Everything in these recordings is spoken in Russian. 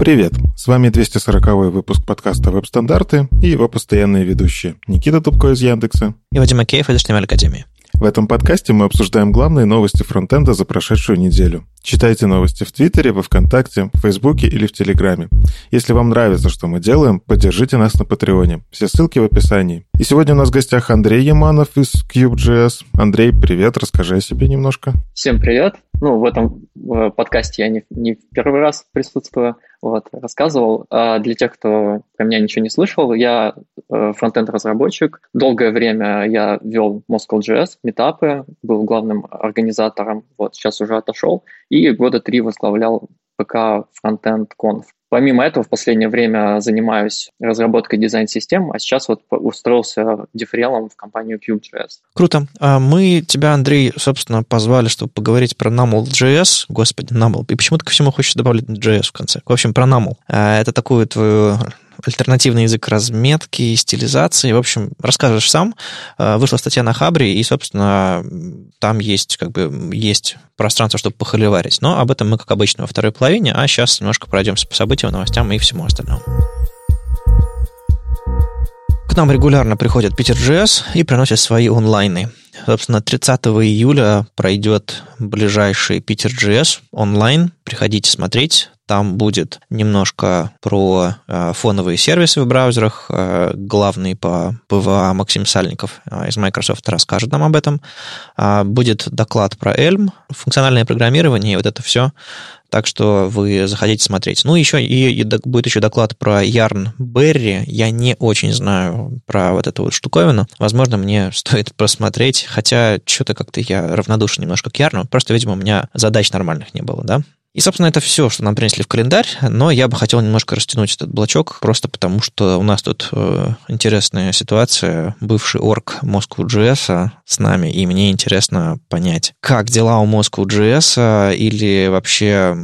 Привет! С вами 240 выпуск подкаста «Веб-стандарты» и его постоянные ведущие Никита Тупко из Яндекса и Вадим Макеев из HTML Академии. В этом подкасте мы обсуждаем главные новости фронтенда за прошедшую неделю. Читайте новости в Твиттере, во Вконтакте, в Фейсбуке или в Телеграме. Если вам нравится, что мы делаем, поддержите нас на Патреоне. Все ссылки в описании. И сегодня у нас в гостях Андрей Яманов из Cube.js. Андрей, привет, расскажи о себе немножко. Всем привет. Ну, в этом подкасте я не, не первый раз присутствую, вот, рассказывал. А для тех, кто про меня ничего не слышал, я э, фронтенд-разработчик. Долгое время я вел Moscow.js, метапы, был главным организатором, вот, сейчас уже отошел, и года три возглавлял ПК Frontend Conf. Помимо этого, в последнее время занимаюсь разработкой дизайн-систем, а сейчас вот устроился дифрелом в компанию Cube.js. Круто. А мы тебя, Андрей, собственно, позвали, чтобы поговорить про NAML.js. Господи, NAML. И почему ты ко всему хочешь добавить JS в конце? В общем, про NAML. А, это такую твою альтернативный язык разметки, стилизации. В общем, расскажешь сам. Э, вышла статья на Хабре, и, собственно, там есть, как бы, есть пространство, чтобы похоливарить. Но об этом мы, как обычно, во второй половине, а сейчас немножко пройдемся по событиям, новостям и всему остальному. К нам регулярно приходят Питер.js и приносят свои онлайны. Собственно, 30 июля пройдет ближайший Питер.js онлайн. Приходите смотреть. Там будет немножко про э, фоновые сервисы в браузерах. Э, главный по PWA Максим Сальников э, из Microsoft расскажет нам об этом. Э, будет доклад про Elm, функциональное программирование и вот это все. Так что вы заходите смотреть. Ну, еще и, и будет еще доклад про Yarn Berry. Я не очень знаю про вот эту вот штуковину. Возможно, мне стоит посмотреть, хотя что-то как-то я равнодушен немножко к Yarn. Просто, видимо, у меня задач нормальных не было, да? И, собственно, это все, что нам принесли в календарь, но я бы хотел немножко растянуть этот блочок, просто потому что у нас тут э, интересная ситуация. Бывший орг Moscow.js с нами, и мне интересно понять, как дела у Moscow.js или вообще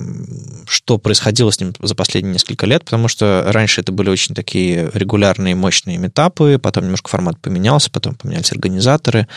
что происходило с ним за последние несколько лет, потому что раньше это были очень такие регулярные, мощные метапы, потом немножко формат поменялся, потом поменялись организаторы.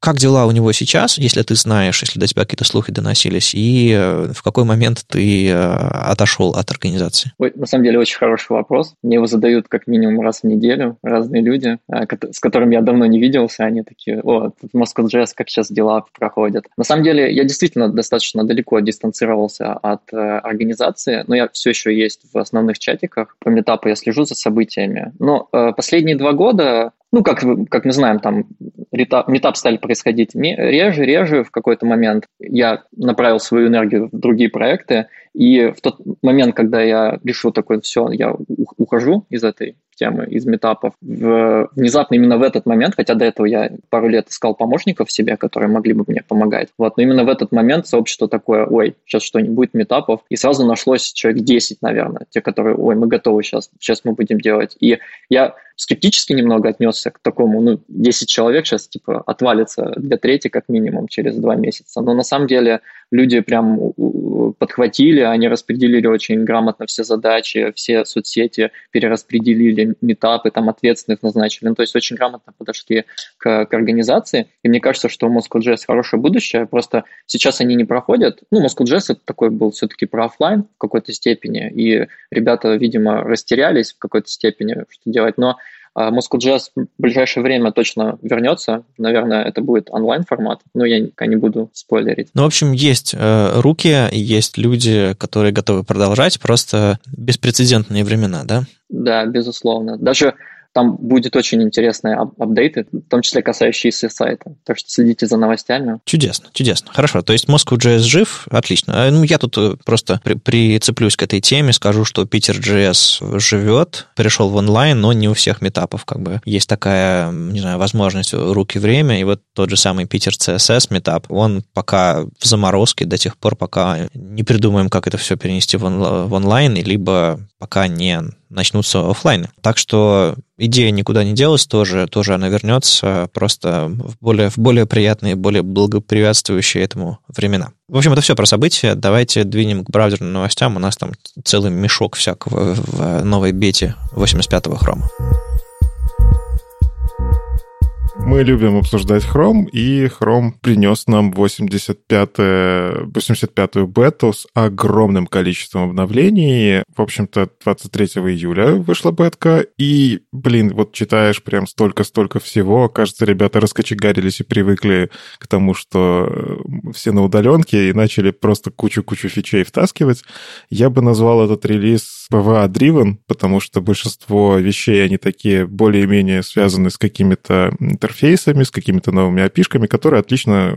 Как дела у него сейчас, если ты знаешь, если до тебя какие-то слухи доносились, и э, в какой момент момент ты э, отошел от организации? Ой, на самом деле очень хороший вопрос. Мне его задают как минимум раз в неделю разные люди, э, с которыми я давно не виделся. Они такие, о, тут Moscow.js, как сейчас дела проходят. На самом деле я действительно достаточно далеко дистанцировался от э, организации, но я все еще есть в основных чатиках. По метапу я слежу за событиями. Но последние два года ну, как, как мы знаем, там метап стали происходить реже, реже. В какой-то момент я направил свою энергию в другие проекты, и в тот момент, когда я решил такой, все, я ухожу из этой темы, из метапов, в, внезапно именно в этот момент, хотя до этого я пару лет искал помощников себе, которые могли бы мне помогать, вот, но именно в этот момент сообщество такое, ой, сейчас что-нибудь метапов, и сразу нашлось человек 10, наверное, те, которые, ой, мы готовы сейчас, сейчас мы будем делать. И я скептически немного отнесся к такому, ну, 10 человек сейчас, типа, отвалится для трети как минимум через два месяца. Но на самом деле люди прям подхватили, они распределили очень грамотно все задачи, все соцсети перераспределили, метапы там ответственных назначили. Ну, то есть очень грамотно подошли к, к организации. И мне кажется, что у Moscow.js хорошее будущее, просто сейчас они не проходят. Ну, Moscow.js это такой был все-таки про офлайн в какой-то степени, и ребята, видимо, растерялись в какой-то степени, что делать. Но Moscow.js в ближайшее время точно вернется. Наверное, это будет онлайн-формат, но я пока не буду спойлерить. Ну, в общем, есть э, руки, есть люди, которые готовы продолжать, просто беспрецедентные времена, да? Да, безусловно. Даже там будет очень интересные ап- апдейты, в том числе касающиеся сайта. Так что следите за новостями. Чудесно, чудесно. Хорошо, то есть Moscow.js жив, отлично. А, ну, я тут э, просто при- прицеплюсь к этой теме, скажу, что Питер.js живет, перешел в онлайн, но не у всех метапов как бы. Есть такая, не знаю, возможность руки время, и вот тот же самый Питер CSS метап, он пока в заморозке до тех пор, пока не придумаем, как это все перенести в онлайн, либо пока не начнутся офлайны. Так что идея никуда не делась, тоже, тоже она вернется, просто в более, в более приятные, более благоприятствующие этому времена. В общем, это все про события. Давайте двинем к браузерным новостям. У нас там целый мешок всякого в новой бете 85-го хрома. Мы любим обсуждать Chrome, и Chrome принес нам 85-ю 85 бету с огромным количеством обновлений. В общем-то, 23 июля вышла бетка, и, блин, вот читаешь прям столько-столько всего. Кажется, ребята раскочегарились и привыкли к тому, что э, все на удаленке, и начали просто кучу-кучу фичей втаскивать. Я бы назвал этот релиз PVA-driven, потому что большинство вещей, они такие более-менее связаны с какими-то интерфейсами, с какими-то новыми опишками, которые отлично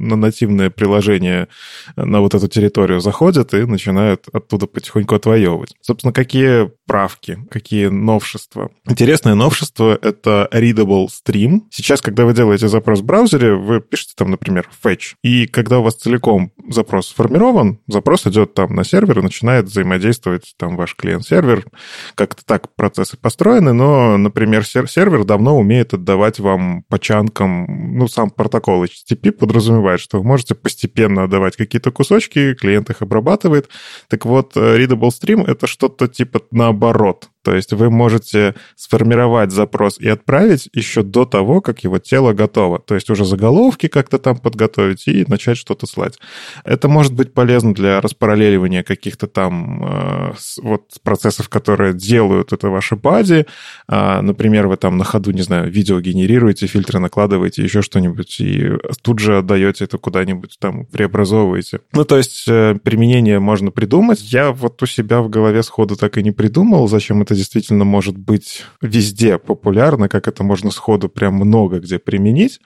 на нативное приложение на вот эту территорию заходят и начинают оттуда потихоньку отвоевывать. Собственно, какие правки, какие новшества? Интересное новшество — это Readable Stream. Сейчас, когда вы делаете запрос в браузере, вы пишете там, например, fetch, и когда у вас целиком запрос сформирован, запрос идет там на сервер и начинает взаимодействовать там ваш клиент-сервер. Как-то так процессы построены, но, например, сервер давно умеет отдавать вам по чанкам, ну, сам протокол HTTP подразумевает, что вы можете постепенно отдавать какие-то кусочки, клиент их обрабатывает. Так вот, э, Readable Stream — это что-то типа наоборот. То есть вы можете сформировать запрос и отправить еще до того, как его тело готово. То есть уже заголовки как-то там подготовить и начать что-то слать. Это может быть полезно для распараллеливания каких-то там э, вот процессов, которые делают это ваши бади. Э, например, вы там на ходу, не знаю, видео генерируете, фильтры накладываете, еще что-нибудь, и тут же отдаете это куда-нибудь там, преобразовываете. Ну, то есть э, применение можно придумать. Я вот у себя в голове сходу так и не придумал, зачем это это действительно может быть везде популярно, как это можно сходу прям много где применить,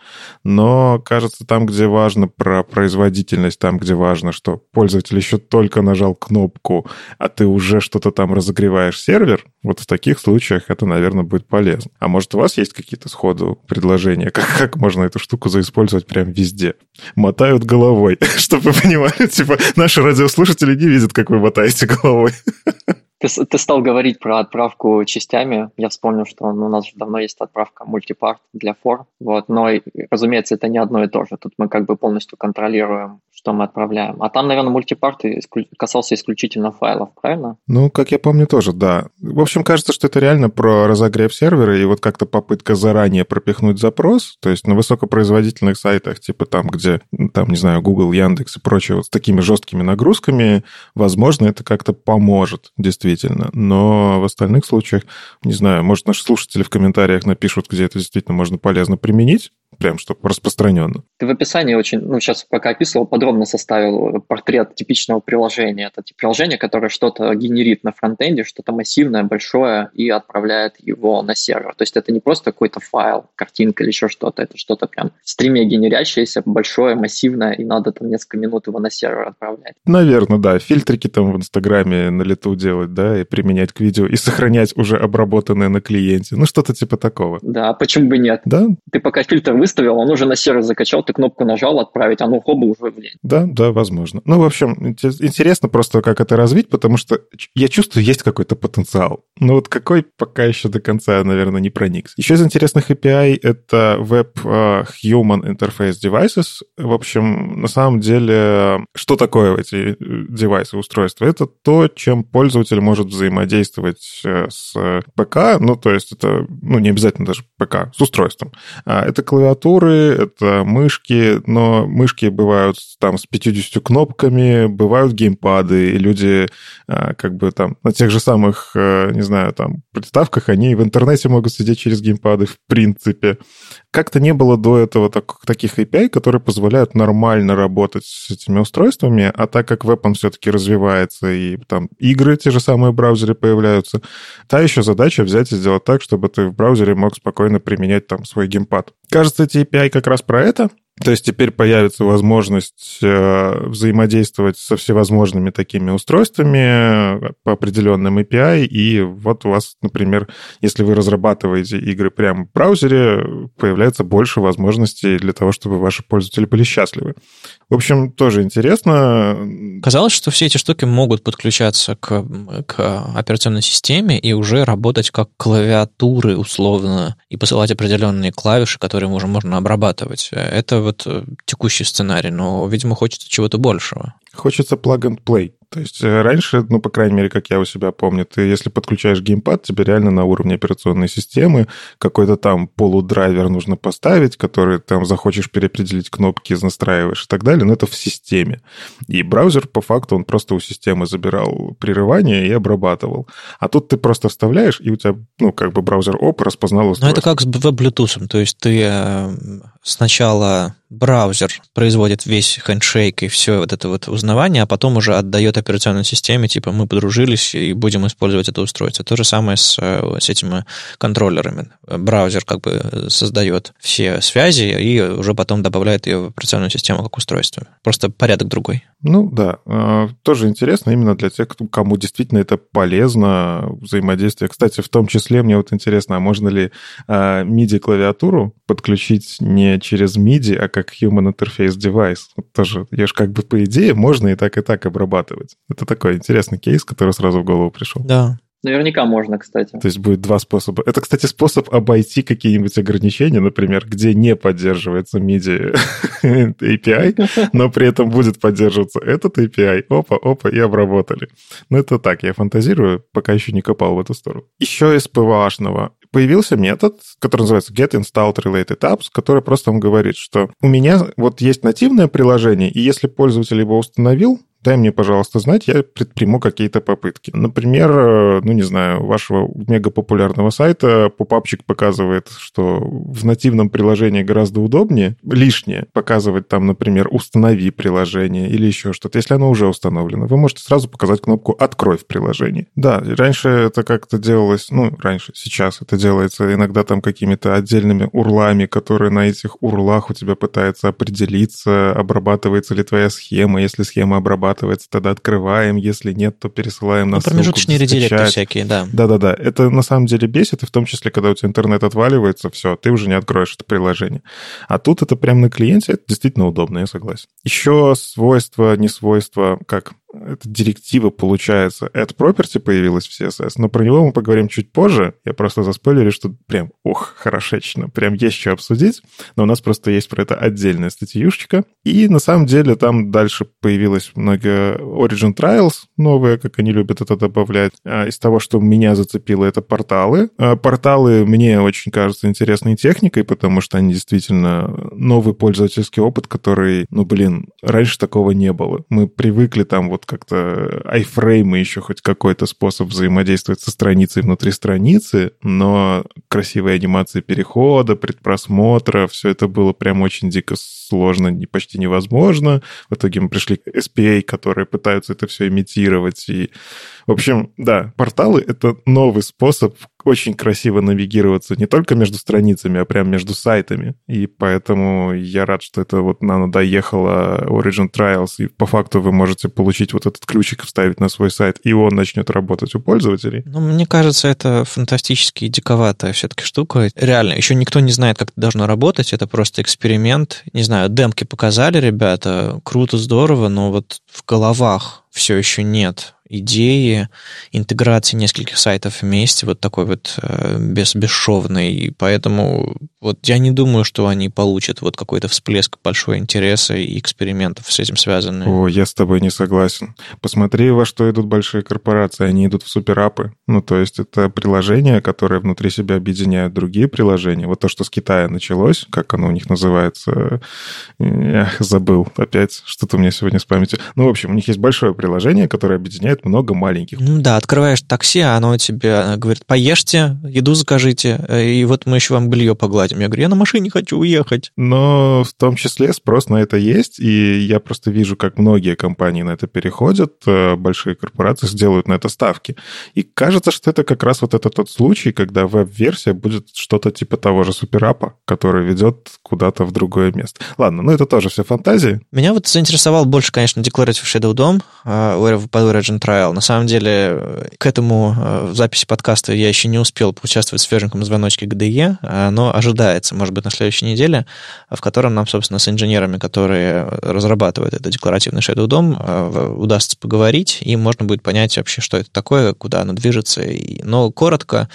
но кажется, там, где важно про производительность, там, где важно, что пользователь еще только нажал кнопку, а ты уже что-то там разогреваешь сервер, вот в таких случаях это, наверное, будет полезно. А может, у вас есть какие-то сходу предложения, как, как можно эту штуку заиспользовать прям везде? Мотают головой, чтобы вы понимали, типа, наши радиослушатели не видят, как вы мотаете головой. Ты, ты стал говорить про отправку частями. Я вспомнил, что ну, у нас уже давно есть отправка мультипарт для фор. Вот, но, разумеется, это не одно и то же. Тут мы как бы полностью контролируем что мы отправляем. А там, наверное, мультипарт касался исключительно файлов, правильно? Ну, как я помню, тоже, да. В общем, кажется, что это реально про разогрев сервера и вот как-то попытка заранее пропихнуть запрос. То есть на высокопроизводительных сайтах, типа там, где, там, не знаю, Google, Яндекс и прочее, вот с такими жесткими нагрузками, возможно, это как-то поможет, действительно. Но в остальных случаях, не знаю, может, наши слушатели в комментариях напишут, где это действительно можно полезно применить прям чтобы распространенно. Ты в описании очень, ну, сейчас пока описывал, подробно составил портрет типичного приложения. Это типа приложение, которое что-то генерит на фронтенде, что-то массивное, большое, и отправляет его на сервер. То есть это не просто какой-то файл, картинка или еще что-то, это что-то прям в стриме генерящееся, большое, массивное, и надо там несколько минут его на сервер отправлять. Наверное, да. Фильтрики там в Инстаграме на лету делать, да, и применять к видео, и сохранять уже обработанное на клиенте. Ну, что-то типа такого. Да, почему бы нет? Да. Ты пока фильтр выставил, он уже на сервер закачал, ты кнопку нажал отправить, оно хоба уже в день. Да, да, возможно. Ну, в общем, интересно просто, как это развить, потому что я чувствую, есть какой-то потенциал. Но вот какой пока еще до конца, наверное, не проникся. Еще из интересных API это Web а, Human Interface Devices. В общем, на самом деле, что такое эти э, девайсы, устройства? Это то, чем пользователь может взаимодействовать э, с ПК, ну, то есть это, ну, не обязательно даже ПК, с устройством. А это клавиатуры, это мышки, но мышки бывают там с 50 кнопками, бывают геймпады, и люди а, как бы там на тех же самых, э, не знаю, там приставках, они в интернете могут сидеть через геймпады в принципе. Как-то не было до этого так, таких API, которые позволяют нормально работать с этими устройствами, а так как веб он все-таки развивается, и там игры те же самые в браузере появляются, та еще задача взять и сделать так, чтобы ты в браузере мог спокойно применять там свой геймпад. Кажется, эти API как раз про это. То есть теперь появится возможность э, взаимодействовать со всевозможными такими устройствами по определенным API, и вот у вас, например, если вы разрабатываете игры прямо в браузере, появляется больше возможностей для того, чтобы ваши пользователи были счастливы. В общем, тоже интересно. Казалось, что все эти штуки могут подключаться к, к операционной системе и уже работать как клавиатуры условно, и посылать определенные клавиши, которые уже можно обрабатывать. Это вот э, текущий сценарий, но, видимо, хочется чего-то большего. Хочется plug and play. То есть э, раньше, ну, по крайней мере, как я у себя помню, ты, если подключаешь геймпад, тебе реально на уровне операционной системы какой-то там полудрайвер нужно поставить, который там захочешь переопределить кнопки, настраиваешь и так далее, но это в системе. И браузер, по факту, он просто у системы забирал прерывание и обрабатывал. А тут ты просто вставляешь, и у тебя, ну, как бы браузер оп, распознал устройство. Ну, это как с веб-блютусом, то есть ты э, сначала браузер производит весь хендшейк и все вот это вот узнавание, а потом уже отдает операционной системе, типа, мы подружились и будем использовать это устройство. То же самое с, э, с этими контроллерами. Браузер как бы создает все связи и уже потом добавляет ее в операционную систему как устройство. Просто порядок другой. Ну да, а, тоже интересно именно для тех, кому действительно это полезно, взаимодействие. Кстати, в том числе мне вот интересно, а можно ли MIDI-клавиатуру подключить не через MIDI, а как Human Interface Device? Вот тоже, я же как бы по идее можно и так, и так обрабатывать. Это такой интересный кейс, который сразу в голову пришел. Да, Наверняка можно, кстати. То есть будет два способа. Это, кстати, способ обойти какие-нибудь ограничения, например, где не поддерживается MIDI API, но при этом будет поддерживаться этот API. Опа, опа, и обработали. Ну, это так, я фантазирую, пока еще не копал в эту сторону. Еще из PVA-шного появился метод, который называется get installed related apps, который просто вам говорит, что у меня вот есть нативное приложение, и если пользователь его установил, дай мне, пожалуйста, знать, я предприму какие-то попытки. Например, э, ну, не знаю, вашего мегапопулярного сайта попапчик показывает, что в нативном приложении гораздо удобнее, лишнее показывать там, например, «Установи приложение» или еще что-то. Если оно уже установлено, вы можете сразу показать кнопку «Открой в приложении». Да, раньше это как-то делалось, ну, раньше, сейчас это делается иногда там какими-то отдельными урлами, которые на этих урлах у тебя пытаются определиться, обрабатывается ли твоя схема. Если схема обрабатывается, срабатывается, тогда открываем, если нет, то пересылаем на ну, промежуточные редиректы всякие, да. Да-да-да, это на самом деле бесит, и в том числе, когда у тебя интернет отваливается, все, ты уже не откроешь это приложение. А тут это прямо на клиенте, это действительно удобно, я согласен. Еще свойства, не свойства, как эта директива, получается, add property появилась в CSS, но про него мы поговорим чуть позже. Я просто заспойлерю, что прям, ух, хорошечно, прям есть что обсудить, но у нас просто есть про это отдельная статьюшечка. И на самом деле там дальше появилось много Origin Trials новые, как они любят это добавлять. А из того, что меня зацепило, это порталы. А порталы мне очень кажутся интересной техникой, потому что они действительно новый пользовательский опыт, который, ну, блин, раньше такого не было. Мы привыкли там вот как-то айфреймы еще хоть какой-то способ взаимодействовать со страницей внутри страницы, но красивые анимации перехода, предпросмотра, все это было прям очень дико сложно, почти невозможно. В итоге мы пришли к SPA, которые пытаются это все имитировать. И, в общем, да, порталы — это новый способ очень красиво навигироваться не только между страницами, а прям между сайтами. И поэтому я рад, что это вот Nano доехала Origin Trials, и по факту вы можете получить вот этот ключик, вставить на свой сайт, и он начнет работать у пользователей. Ну, мне кажется, это фантастически диковатая все-таки штука. Реально, еще никто не знает, как это должно работать, это просто эксперимент. Не знаю, демки показали ребята, круто, здорово, но вот в головах все еще нет идеи интеграции нескольких сайтов вместе, вот такой вот э, без, бесшовный. И поэтому вот я не думаю, что они получат вот какой-то всплеск большого интереса и экспериментов с этим связанных. О, я с тобой не согласен. Посмотри, во что идут большие корпорации. Они идут в суперапы. Ну, то есть это приложения, которые внутри себя объединяют другие приложения. Вот то, что с Китая началось, как оно у них называется, эх, забыл опять, что-то у меня сегодня с памятью. Ну, в общем, у них есть большое приложение, которое объединяет много маленьких. Ну да, открываешь такси, а оно тебе говорит, поешьте, еду закажите, и вот мы еще вам белье погладим. Я говорю, я на машине хочу уехать. Но в том числе спрос на это есть, и я просто вижу, как многие компании на это переходят, э, большие корпорации сделают на это ставки. И кажется, что это как раз вот этот тот случай, когда веб-версия будет что-то типа того же суперапа, который ведет куда-то в другое место. Ладно, ну это тоже все фантазии. Меня вот заинтересовал больше, конечно, Declarative Shadow DOM, Origin Trial. На самом деле, э, к этому uh, записи подкаста я еще не успел поучаствовать в свеженьком звоночке uh, но ожидается, может быть, на следующей неделе, в котором нам, собственно, с инженерами, которые разрабатывают это декларативный Shadow DOM, удастся поговорить, и можно будет понять вообще, что это такое, куда оно движется. Но коротко,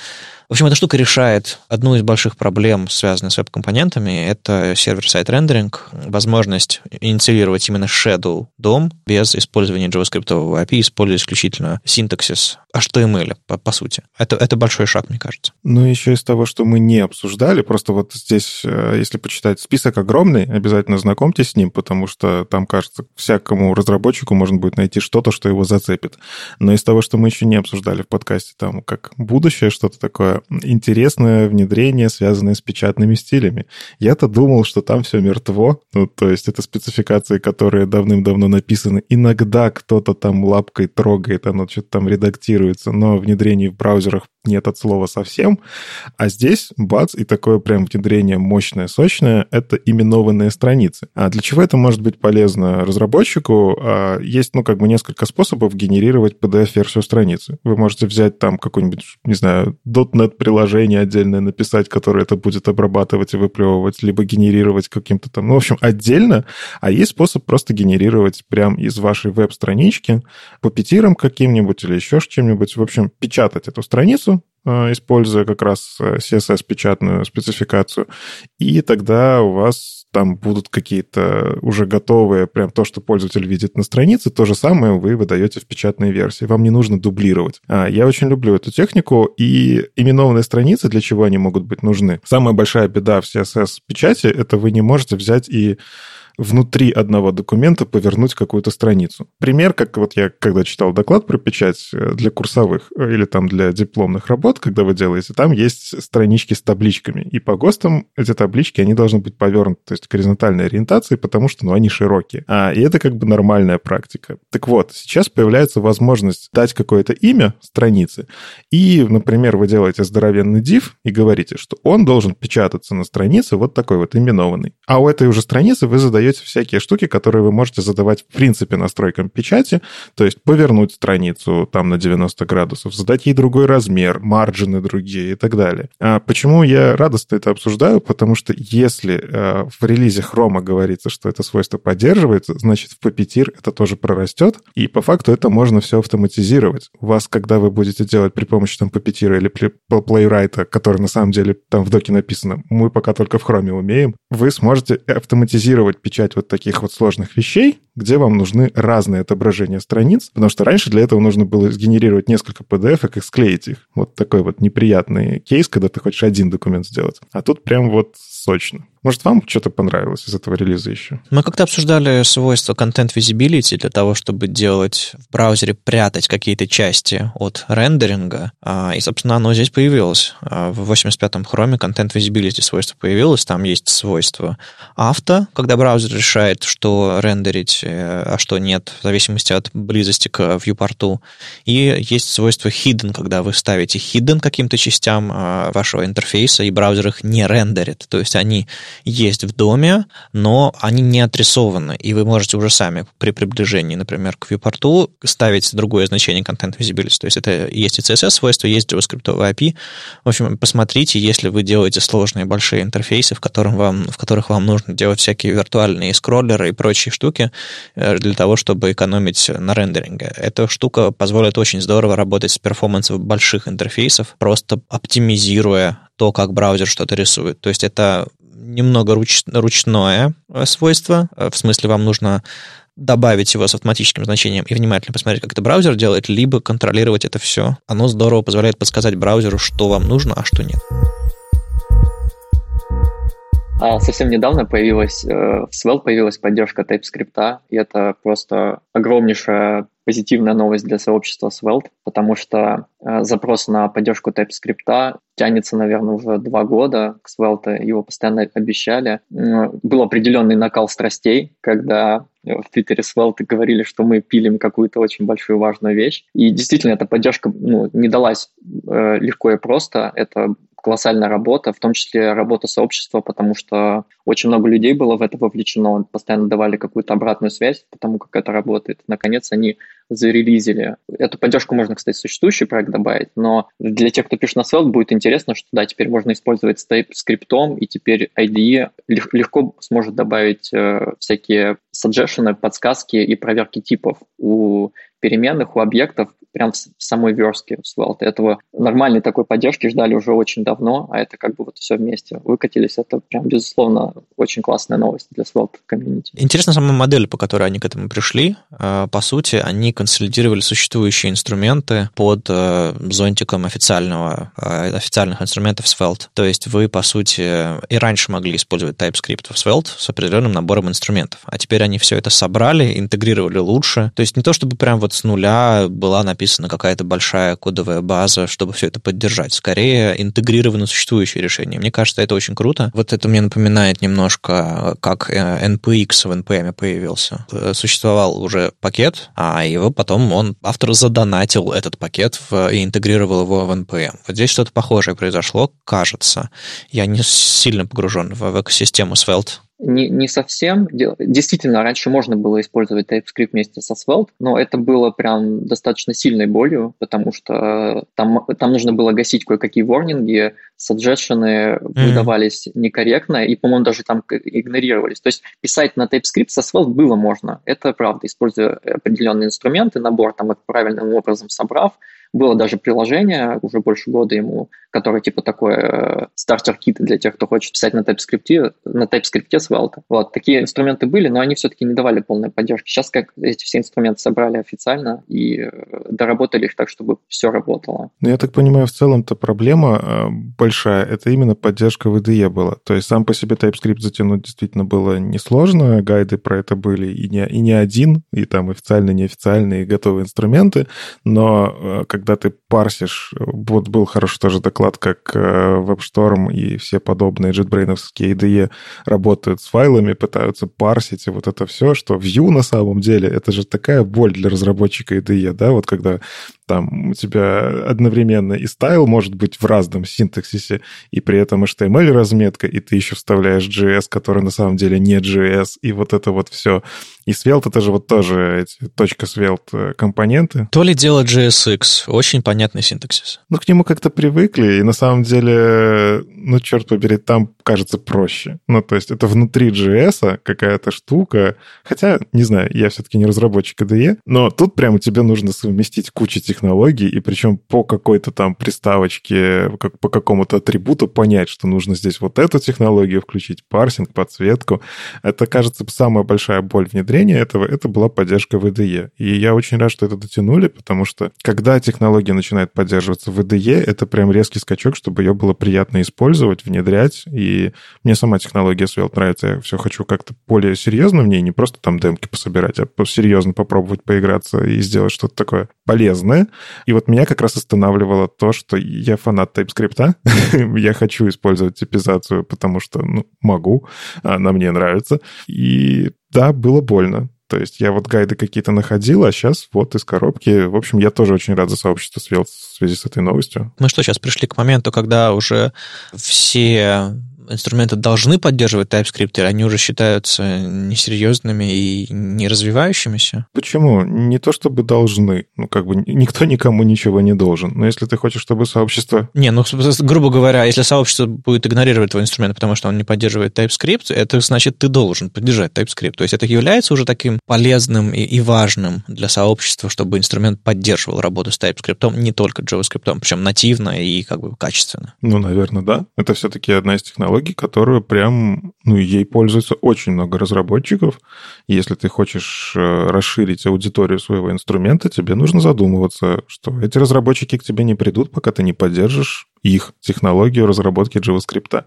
В общем, эта штука решает одну из больших проблем, связанных с веб-компонентами. Это сервер-сайт рендеринг, возможность инициировать именно Shadow DOM без использования JavaScript API, используя исключительно синтаксис HTML, по, по сути. Это, это большой шаг, мне кажется. Ну, еще из того, что мы не обсуждали, просто вот здесь, э, если почитать список огромный, обязательно знакомьтесь с ним, потому что там, кажется, всякому разработчику можно будет найти что-то, что его зацепит. Но из того, что мы еще не обсуждали в подкасте, там как будущее, что-то такое интересное внедрение, связанное с печатными стилями. Я-то думал, что там все мертво, ну, то есть это спецификации, которые давным-давно написаны. Иногда кто-то там лапкой трогает, оно что-то там редактируется, но внедрение в браузерах нет от слова совсем. А здесь, бац, и такое прям внедрение мощное, сочное, это именованные страницы. А для чего это может быть полезно разработчику? А, есть, ну, как бы несколько способов генерировать PDF-версию страницы. Вы можете взять там какой-нибудь, не знаю, .NET приложение отдельное написать, которое это будет обрабатывать и выплевывать, либо генерировать каким-то там, ну, в общем, отдельно. А есть способ просто генерировать прям из вашей веб-странички по петирам каким-нибудь или еще чем-нибудь. В общем, печатать эту страницу, используя как раз э, CSS-печатную спецификацию, и тогда у вас там будут какие-то уже готовые, прям то, что пользователь видит на странице, то же самое вы выдаете в печатной версии. Вам не нужно дублировать. А, я очень люблю эту технику, и именованные страницы, для чего они могут быть нужны? Самая большая беда в CSS-печати — это вы не можете взять и внутри одного документа повернуть какую-то страницу. Пример, как вот я когда читал доклад про печать э, для курсовых э, или там для дипломных работ, когда вы делаете, там есть странички с табличками. И по ГОСТам эти таблички, они должны быть повернуты, то есть горизонтальной ориентации, потому что, ну, они широкие. А, и это как бы нормальная практика. Так вот, сейчас появляется возможность дать какое-то имя странице, и, например, вы делаете здоровенный div и говорите, что он должен печататься на странице вот такой вот именованный. А у этой уже страницы вы задаете задаете всякие штуки, которые вы можете задавать в принципе настройкам печати, то есть повернуть страницу там на 90 градусов, задать ей другой размер, марджины другие и так далее. А почему я радостно это обсуждаю? Потому что если э, в релизе Chrome говорится, что это свойство поддерживается, значит в Puppeteer это тоже прорастет, и по факту это можно все автоматизировать. У вас, когда вы будете делать при помощи там Puppeteer или Playwright, который на самом деле там в доке написано, мы пока только в Chrome умеем, вы сможете автоматизировать печать печать вот таких вот сложных вещей, где вам нужны разные отображения страниц, потому что раньше для этого нужно было сгенерировать несколько PDF и склеить их. Вот такой вот неприятный кейс, когда ты хочешь один документ сделать. А тут прям вот сочно. Может, вам что-то понравилось из этого релиза еще? Мы как-то обсуждали свойства Content Visibility для того, чтобы делать в браузере, прятать какие-то части от рендеринга. А, и, собственно, оно здесь появилось. А, в 85-м хроме Content Visibility свойство появилось. Там есть свойство авто, когда браузер решает, что рендерить, э, а что нет, в зависимости от близости к viewport. И есть свойство hidden, когда вы ставите hidden каким-то частям а, вашего интерфейса, и браузер их не рендерит. То есть они есть в доме, но они не отрисованы, и вы можете уже сами при приближении, например, к viewport ставить другое значение Content Visibility. То есть это есть и CSS-свойства, есть JavaScript API. В общем, посмотрите, если вы делаете сложные большие интерфейсы, в, которых вам, в которых вам нужно делать всякие виртуальные скроллеры и прочие штуки э, для того, чтобы экономить на рендеринге. Эта штука позволит очень здорово работать с перформансом больших интерфейсов, просто оптимизируя то, как браузер что-то рисует. То есть это немного руч, ручное э, свойство, э, в смысле вам нужно добавить его с автоматическим значением и внимательно посмотреть, как это браузер делает, либо контролировать это все. Оно здорово позволяет подсказать браузеру, что вам нужно, а что нет. А совсем недавно появилась, э, в Svelte появилась поддержка TypeScript, и это просто огромнейшая позитивная новость для сообщества Svelte, потому что э, запрос на поддержку TypeScript тянется, наверное, уже два года. К Svelte его постоянно обещали. Был определенный накал страстей, когда в Твиттере Svelte говорили, что мы пилим какую-то очень большую важную вещь. И действительно, эта поддержка ну, не далась э, легко и просто. Это колоссальная работа, в том числе работа сообщества, потому что очень много людей было в это вовлечено, постоянно давали какую-то обратную связь по тому, как это работает. Наконец, они зарелизили. Эту поддержку можно, кстати, существующий проект добавить, но для тех, кто пишет на Svelte, будет интересно, что да, теперь можно использовать с TypeScript, и теперь IDE легко сможет добавить э, всякие suggestion, подсказки и проверки типов у переменных, у объектов прям в самой верстке в Svelte. Этого нормальной такой поддержки ждали уже очень давно, а это как бы вот все вместе выкатились. Это прям, безусловно, очень классная новость для Svelte комьюнити. Интересна сама модель, по которой они к этому пришли. А, по сути, они консолидировали существующие инструменты под э, зонтиком официального, э, официальных инструментов Svelte. То есть вы, по сути, и раньше могли использовать TypeScript в Svelte с определенным набором инструментов. А теперь они все это собрали, интегрировали лучше. То есть не то, чтобы прям вот с нуля была написана какая-то большая кодовая база, чтобы все это поддержать. Скорее, интегрированы существующие решения. Мне кажется, это очень круто. Вот это мне напоминает немножко, как NPX в NPM появился. Существовал уже пакет, а его потом он, автор задонатил этот пакет в, и интегрировал его в NPM. Вот здесь что-то похожее произошло, кажется. Я не сильно погружен в, в экосистему Svelte, не, не совсем. Действительно, раньше можно было использовать TypeScript вместе со Svelte, но это было прям достаточно сильной болью, потому что там, там нужно было гасить кое-какие ворнинги, саджешены mm-hmm. выдавались некорректно, и, по-моему, даже там игнорировались. То есть писать на TypeScript со Svelte было можно. Это правда, используя определенные инструменты, набор там их правильным образом собрав, было даже приложение, уже больше года ему, которое типа такое стартер-кит э, для тех, кто хочет писать на TypeScript, на TypeScript с Svelte. Вот, такие инструменты были, но они все-таки не давали полной поддержки. Сейчас как эти все инструменты собрали официально и э, доработали их так, чтобы все работало. Ну, я так понимаю, в целом-то проблема э, большая, это именно поддержка в IDE была. То есть сам по себе TypeScript затянуть действительно было несложно, гайды про это были и не, и не один, и там официальные, неофициальные, готовые инструменты, но как когда ты парсишь, вот был хороший тоже доклад, как э, WebStorm и все подобные JetBrains IDE работают с файлами, пытаются парсить, и вот это все, что Vue на самом деле, это же такая боль для разработчика IDE, да, вот когда там у тебя одновременно и стайл может быть в разном синтаксисе, и при этом HTML разметка, и ты еще вставляешь JS, который на самом деле не JS, и вот это вот все. И Svelte это же вот тоже эти точка Svelte э, компоненты. То ли дело JSX, очень понятный синтаксис. Ну, к нему как-то привыкли, и на самом деле, ну, черт побери, там кажется проще. Ну, то есть это внутри JS какая-то штука, хотя, не знаю, я все-таки не разработчик IDE, но тут прямо тебе нужно совместить кучу тех технологий, и причем по какой-то там приставочке, как по какому-то атрибуту понять, что нужно здесь вот эту технологию включить, парсинг, подсветку. Это, кажется, самая большая боль внедрения этого, это была поддержка VDE. И я очень рад, что это дотянули, потому что когда технология начинает поддерживаться в VDE, это прям резкий скачок, чтобы ее было приятно использовать, внедрять. И мне сама технология Svelte нравится. Я все хочу как-то более серьезно в ней, не просто там демки пособирать, а серьезно попробовать поиграться и сделать что-то такое полезное. И вот меня как раз останавливало то, что я фанат TypeScript, я хочу использовать типизацию, потому что ну, могу, она мне нравится. И да, было больно. То есть я вот гайды какие-то находил, а сейчас вот из коробки. В общем, я тоже очень рад за сообщество Svelte в связи с этой новостью. Мы что, сейчас пришли к моменту, когда уже все инструменты должны поддерживать TypeScript, или они уже считаются несерьезными и не развивающимися? Почему? Не то чтобы должны. Ну, как бы никто никому ничего не должен. Но если ты хочешь, чтобы сообщество... Не, ну, грубо говоря, если сообщество будет игнорировать твой инструмент, потому что он не поддерживает TypeScript, это значит, ты должен поддержать TypeScript. То есть это является уже таким полезным и, и важным для сообщества, чтобы инструмент поддерживал работу с TypeScript, не только JavaScript, причем нативно и как бы качественно. Ну, наверное, да. Это все-таки одна из технологий, технологии, которую прям, ну, ей пользуется очень много разработчиков. Если ты хочешь э, расширить аудиторию своего инструмента, тебе нужно задумываться, что эти разработчики к тебе не придут, пока ты не поддержишь их технологию разработки JavaScript.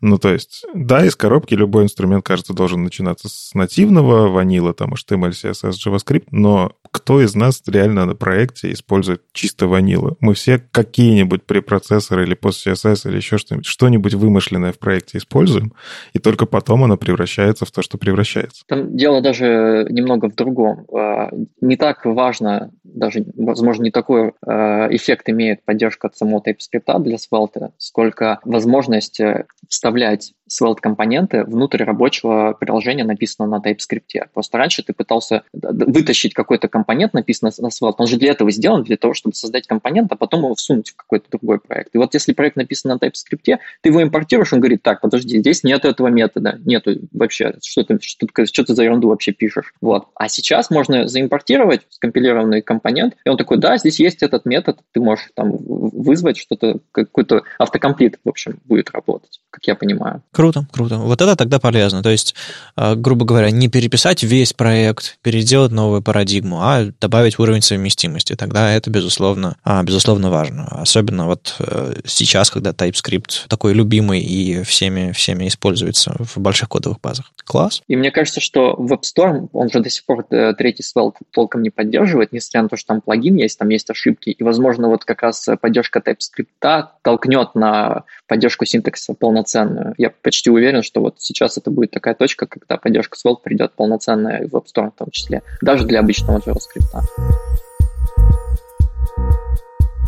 Ну, то есть, да, из коробки любой инструмент, кажется, должен начинаться с нативного ванила, там, HTML, CSS, JavaScript, но кто из нас реально на проекте использует чисто ванилу? Мы все какие-нибудь препроцессоры или пост-CSS или еще что-нибудь, что-нибудь вымышленное в проекте используем, и только потом оно превращается в то, что превращается. Там дело даже немного в другом. А, не так важно, даже, возможно, не такой а, эффект имеет поддержка от самого TypeScript для Svelte, сколько возможность э, вставлять Svelte-компоненты внутрь рабочего приложения, написанного на TypeScript. Просто раньше ты пытался вытащить какой-то компонент, написанный на Svelte. Он же для этого сделан, для того, чтобы создать компонент, а потом его всунуть в какой-то другой проект. И вот если проект написан на TypeScript, ты его импортируешь, он говорит, так, подожди, здесь нет этого метода, нету вообще, что ты, что, ты, что ты за ерунду вообще пишешь. Вот. А сейчас можно заимпортировать скомпилированный компонент, и он такой, да, здесь есть этот метод, ты можешь там вызвать что-то, какой-то автокомплит, в общем, будет работать, как я понимаю. Круто, круто. Вот это тогда полезно. То есть, а, грубо говоря, не переписать весь проект, переделать новую парадигму, а добавить уровень совместимости. Тогда это, безусловно, а, безусловно важно. Особенно вот э, сейчас, когда TypeScript такой любимый и всеми, всеми используется в больших кодовых базах. Класс. И мне кажется, что WebStorm, он же до сих пор э, третий Svelte толком не поддерживает, несмотря на то, что там плагин есть, там есть ошибки. И, возможно, вот как раз поддержка TypeScript толкнет на поддержку синтаксиса полноценную. Я почти уверен, что вот сейчас это будет такая точка, когда поддержка Svelte придет полноценная в App Store в том числе, даже для обычного JavaScript.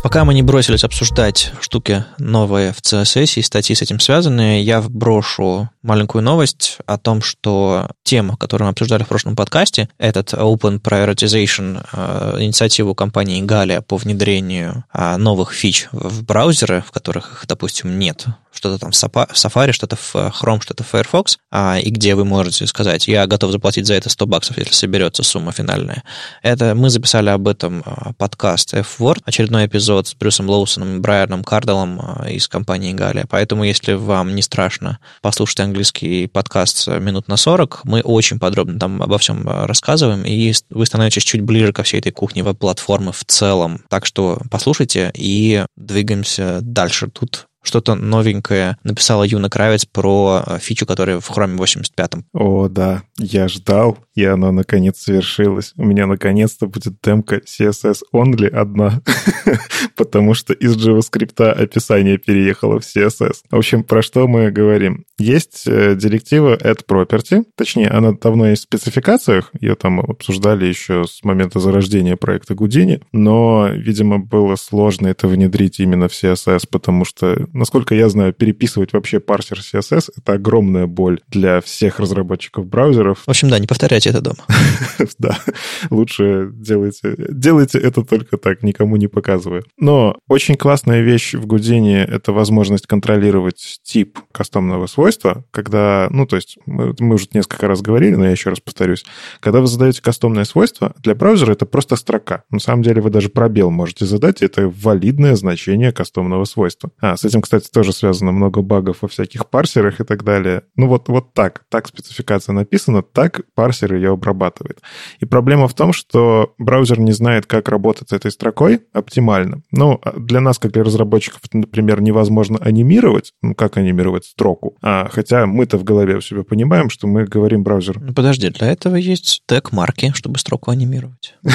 Пока мы не бросились обсуждать штуки новые в CSS и статьи с этим связанные, я вброшу маленькую новость о том, что тема, которую мы обсуждали в прошлом подкасте, этот Open Prioritization, э, инициативу компании Galia по внедрению э, новых фич в браузеры, в которых их, допустим, нет, что-то там в Safari, что-то в Chrome, что-то в Firefox, а, и где вы можете сказать, я готов заплатить за это 100 баксов, если соберется сумма финальная. Это мы записали об этом а, подкаст F-Word, очередной эпизод с Брюсом Лоусоном и Брайаном Кардалом а, из компании Галия. Поэтому, если вам не страшно послушать английский подкаст минут на 40, мы очень подробно там обо всем рассказываем, и вы становитесь чуть ближе ко всей этой кухне веб-платформы в целом. Так что послушайте и двигаемся дальше. Тут что-то новенькое написала Юна Кравец про фичу, которая в Chrome 85. О, да, я ждал, и оно наконец свершилось. У меня наконец-то будет демка CSS Only одна, потому что из JavaScript описание переехало в CSS. В общем, про что мы говорим? Есть э, директива add property, точнее, она давно есть в спецификациях, ее там обсуждали еще с момента зарождения проекта Гудини, но, видимо, было сложно это внедрить именно в CSS, потому что насколько я знаю, переписывать вообще парсер CSS — это огромная боль для всех разработчиков браузеров. В общем, да, не повторяйте это дома. Да, лучше делайте, делайте это только так, никому не показывая. Но очень классная вещь в Гудине — это возможность контролировать тип кастомного свойства, когда, ну, то есть мы, мы уже несколько раз говорили, но я еще раз повторюсь, когда вы задаете кастомное свойство, для браузера это просто строка. На самом деле вы даже пробел можете задать, это валидное значение кастомного свойства. А, с этим, кстати, тоже связано много багов во всяких парсерах и так далее. Ну вот, вот так, так спецификация написана, так парсер ее обрабатывает. И проблема в том, что браузер не знает, как работать с этой строкой оптимально. Ну, а для нас, как для разработчиков, например, невозможно анимировать. Ну, как анимировать строку? А, хотя мы-то в голове у себя понимаем, что мы говорим браузеру. Ну, подожди, для этого есть тег-марки, чтобы строку анимировать.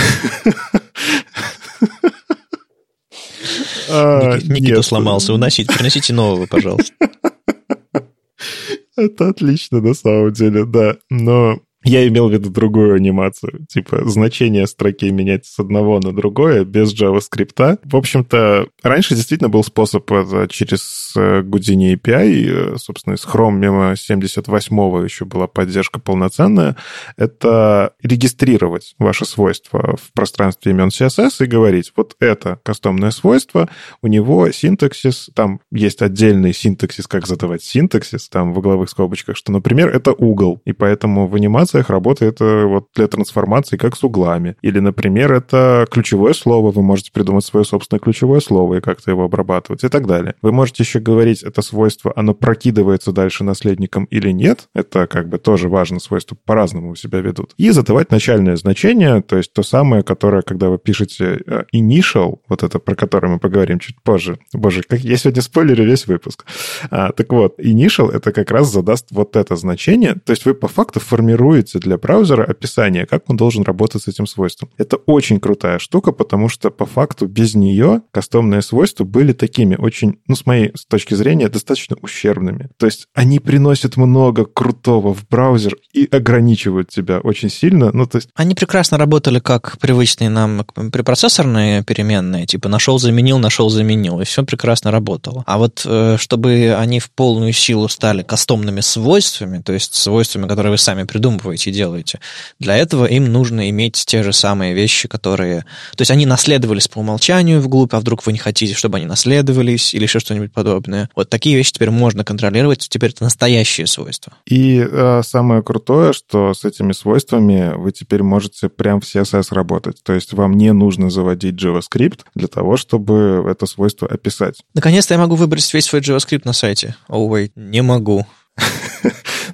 А, Никита сломался. Уносите, приносите нового, пожалуйста. Это отлично, на самом деле, да. Но я имел в виду другую анимацию, типа значение строки менять с одного на другое без JavaScript. В общем-то, раньше действительно был способ это через э, Houdini API, э, собственно, из Chrome мимо 78-го еще была поддержка полноценная, это регистрировать ваши свойства в пространстве имен CSS и говорить, вот это кастомное свойство, у него синтаксис, там есть отдельный синтаксис, как задавать синтаксис, там в угловых скобочках, что, например, это угол, и поэтому в анимации трансформациях работает это вот для трансформации как с углами. Или, например, это ключевое слово, вы можете придумать свое собственное ключевое слово и как-то его обрабатывать и так далее. Вы можете еще говорить, это свойство, оно прокидывается дальше наследником или нет. Это как бы тоже важно, свойства по-разному у себя ведут. И задавать начальное значение, то есть то самое, которое, когда вы пишете э, initial, вот это, про которое мы поговорим чуть позже. Боже, как я сегодня спойлерю весь выпуск. А, так вот, initial это как раз задаст вот это значение, то есть вы по факту формируете напишите для браузера описание, как он должен работать с этим свойством. Это очень крутая штука, потому что по факту без нее кастомные свойства были такими очень, ну, с моей точки зрения, достаточно ущербными. То есть они приносят много крутого в браузер и ограничивают тебя очень сильно. Ну, то есть... Они прекрасно работали как привычные нам препроцессорные переменные, типа нашел, заменил, нашел, заменил, и все прекрасно работало. А вот э, чтобы они в полную силу стали кастомными свойствами, то есть свойствами, которые вы сами придумываете и делаете, для этого им нужно иметь те же самые вещи, которые... То есть они наследовались по умолчанию вглубь, а вдруг вы не хотите, чтобы они наследовались или еще что-нибудь подобное. Вот такие вещи теперь можно контролировать, теперь это настоящие свойства. И э, самое крутое, что с этими свойствами вы теперь можете прям в CSS работать. То есть вам не нужно заводить JavaScript для того, чтобы это свойство описать. Наконец-то я могу выбрать весь свой JavaScript на сайте. Oh, wait, не могу.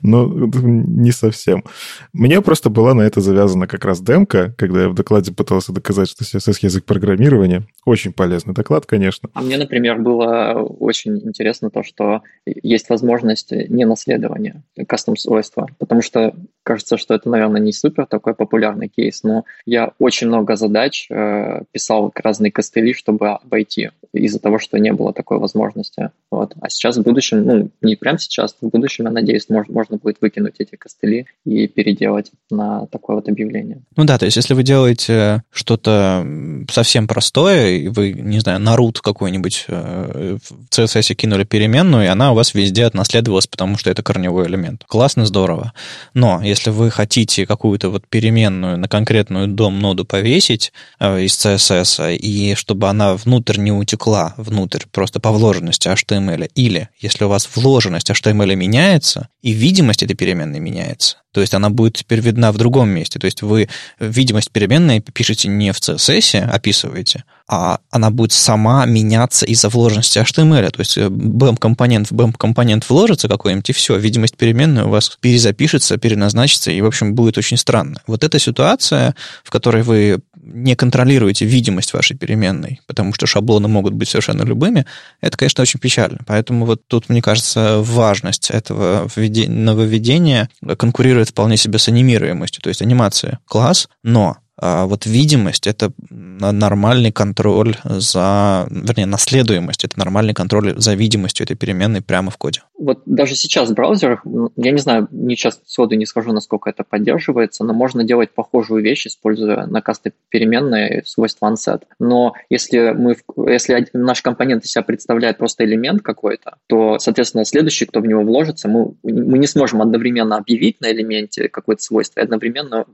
Но не совсем. Мне просто была на это завязана как раз демка, когда я в докладе пытался доказать, что CSS язык программирования. Очень полезный доклад, конечно. А мне, например, было очень интересно то, что есть возможность не наследования кастом-свойства, потому что кажется, что это, наверное, не супер такой популярный кейс, но я очень много задач э, писал разные костыли, чтобы обойти из-за того, что не было такой возможности. Вот. А сейчас в будущем, ну, не прямо сейчас, в будущем, я надеюсь, можно, можно будет выкинуть эти костыли и переделать на такое вот объявление. Ну да, то есть если вы делаете что-то совсем простое, и вы, не знаю, на root какой-нибудь э, в CSS кинули переменную, и она у вас везде отнаследовалась, потому что это корневой элемент. Классно, здорово. Но если вы хотите какую-то вот переменную на конкретную дом-ноду повесить э, из CSS, и чтобы она внутрь не утекла, внутрь, просто по вложенности HTML, или если у вас вложенность HTML меняется, и видимость этой переменной меняется, то есть она будет теперь видна в другом месте. То есть вы видимость переменной пишете не в CSS, описываете, а она будет сама меняться из-за вложенности HTML. То есть BEM-компонент в BEM-компонент вложится какой-нибудь, и все, видимость переменной у вас перезапишется, переназначится, и, в общем, будет очень странно. Вот эта ситуация, в которой вы не контролируете видимость вашей переменной, потому что шаблоны могут быть совершенно любыми, это, конечно, очень печально. Поэтому вот тут, мне кажется, важность этого нововведения конкурирует вполне себе с анимируемостью. То есть анимация класс, но а вот видимость — это нормальный контроль за, вернее, наследуемость — это нормальный контроль за видимостью этой переменной прямо в коде. Вот даже сейчас в браузерах, я не знаю, не часто сходу не скажу, насколько это поддерживается, но можно делать похожую вещь, используя на касты переменные свойства onset. Но если, мы, если наш компонент из себя представляет просто элемент какой-то, то, соответственно, следующий, кто в него вложится, мы, мы не сможем одновременно объявить на элементе какое-то свойство и одновременно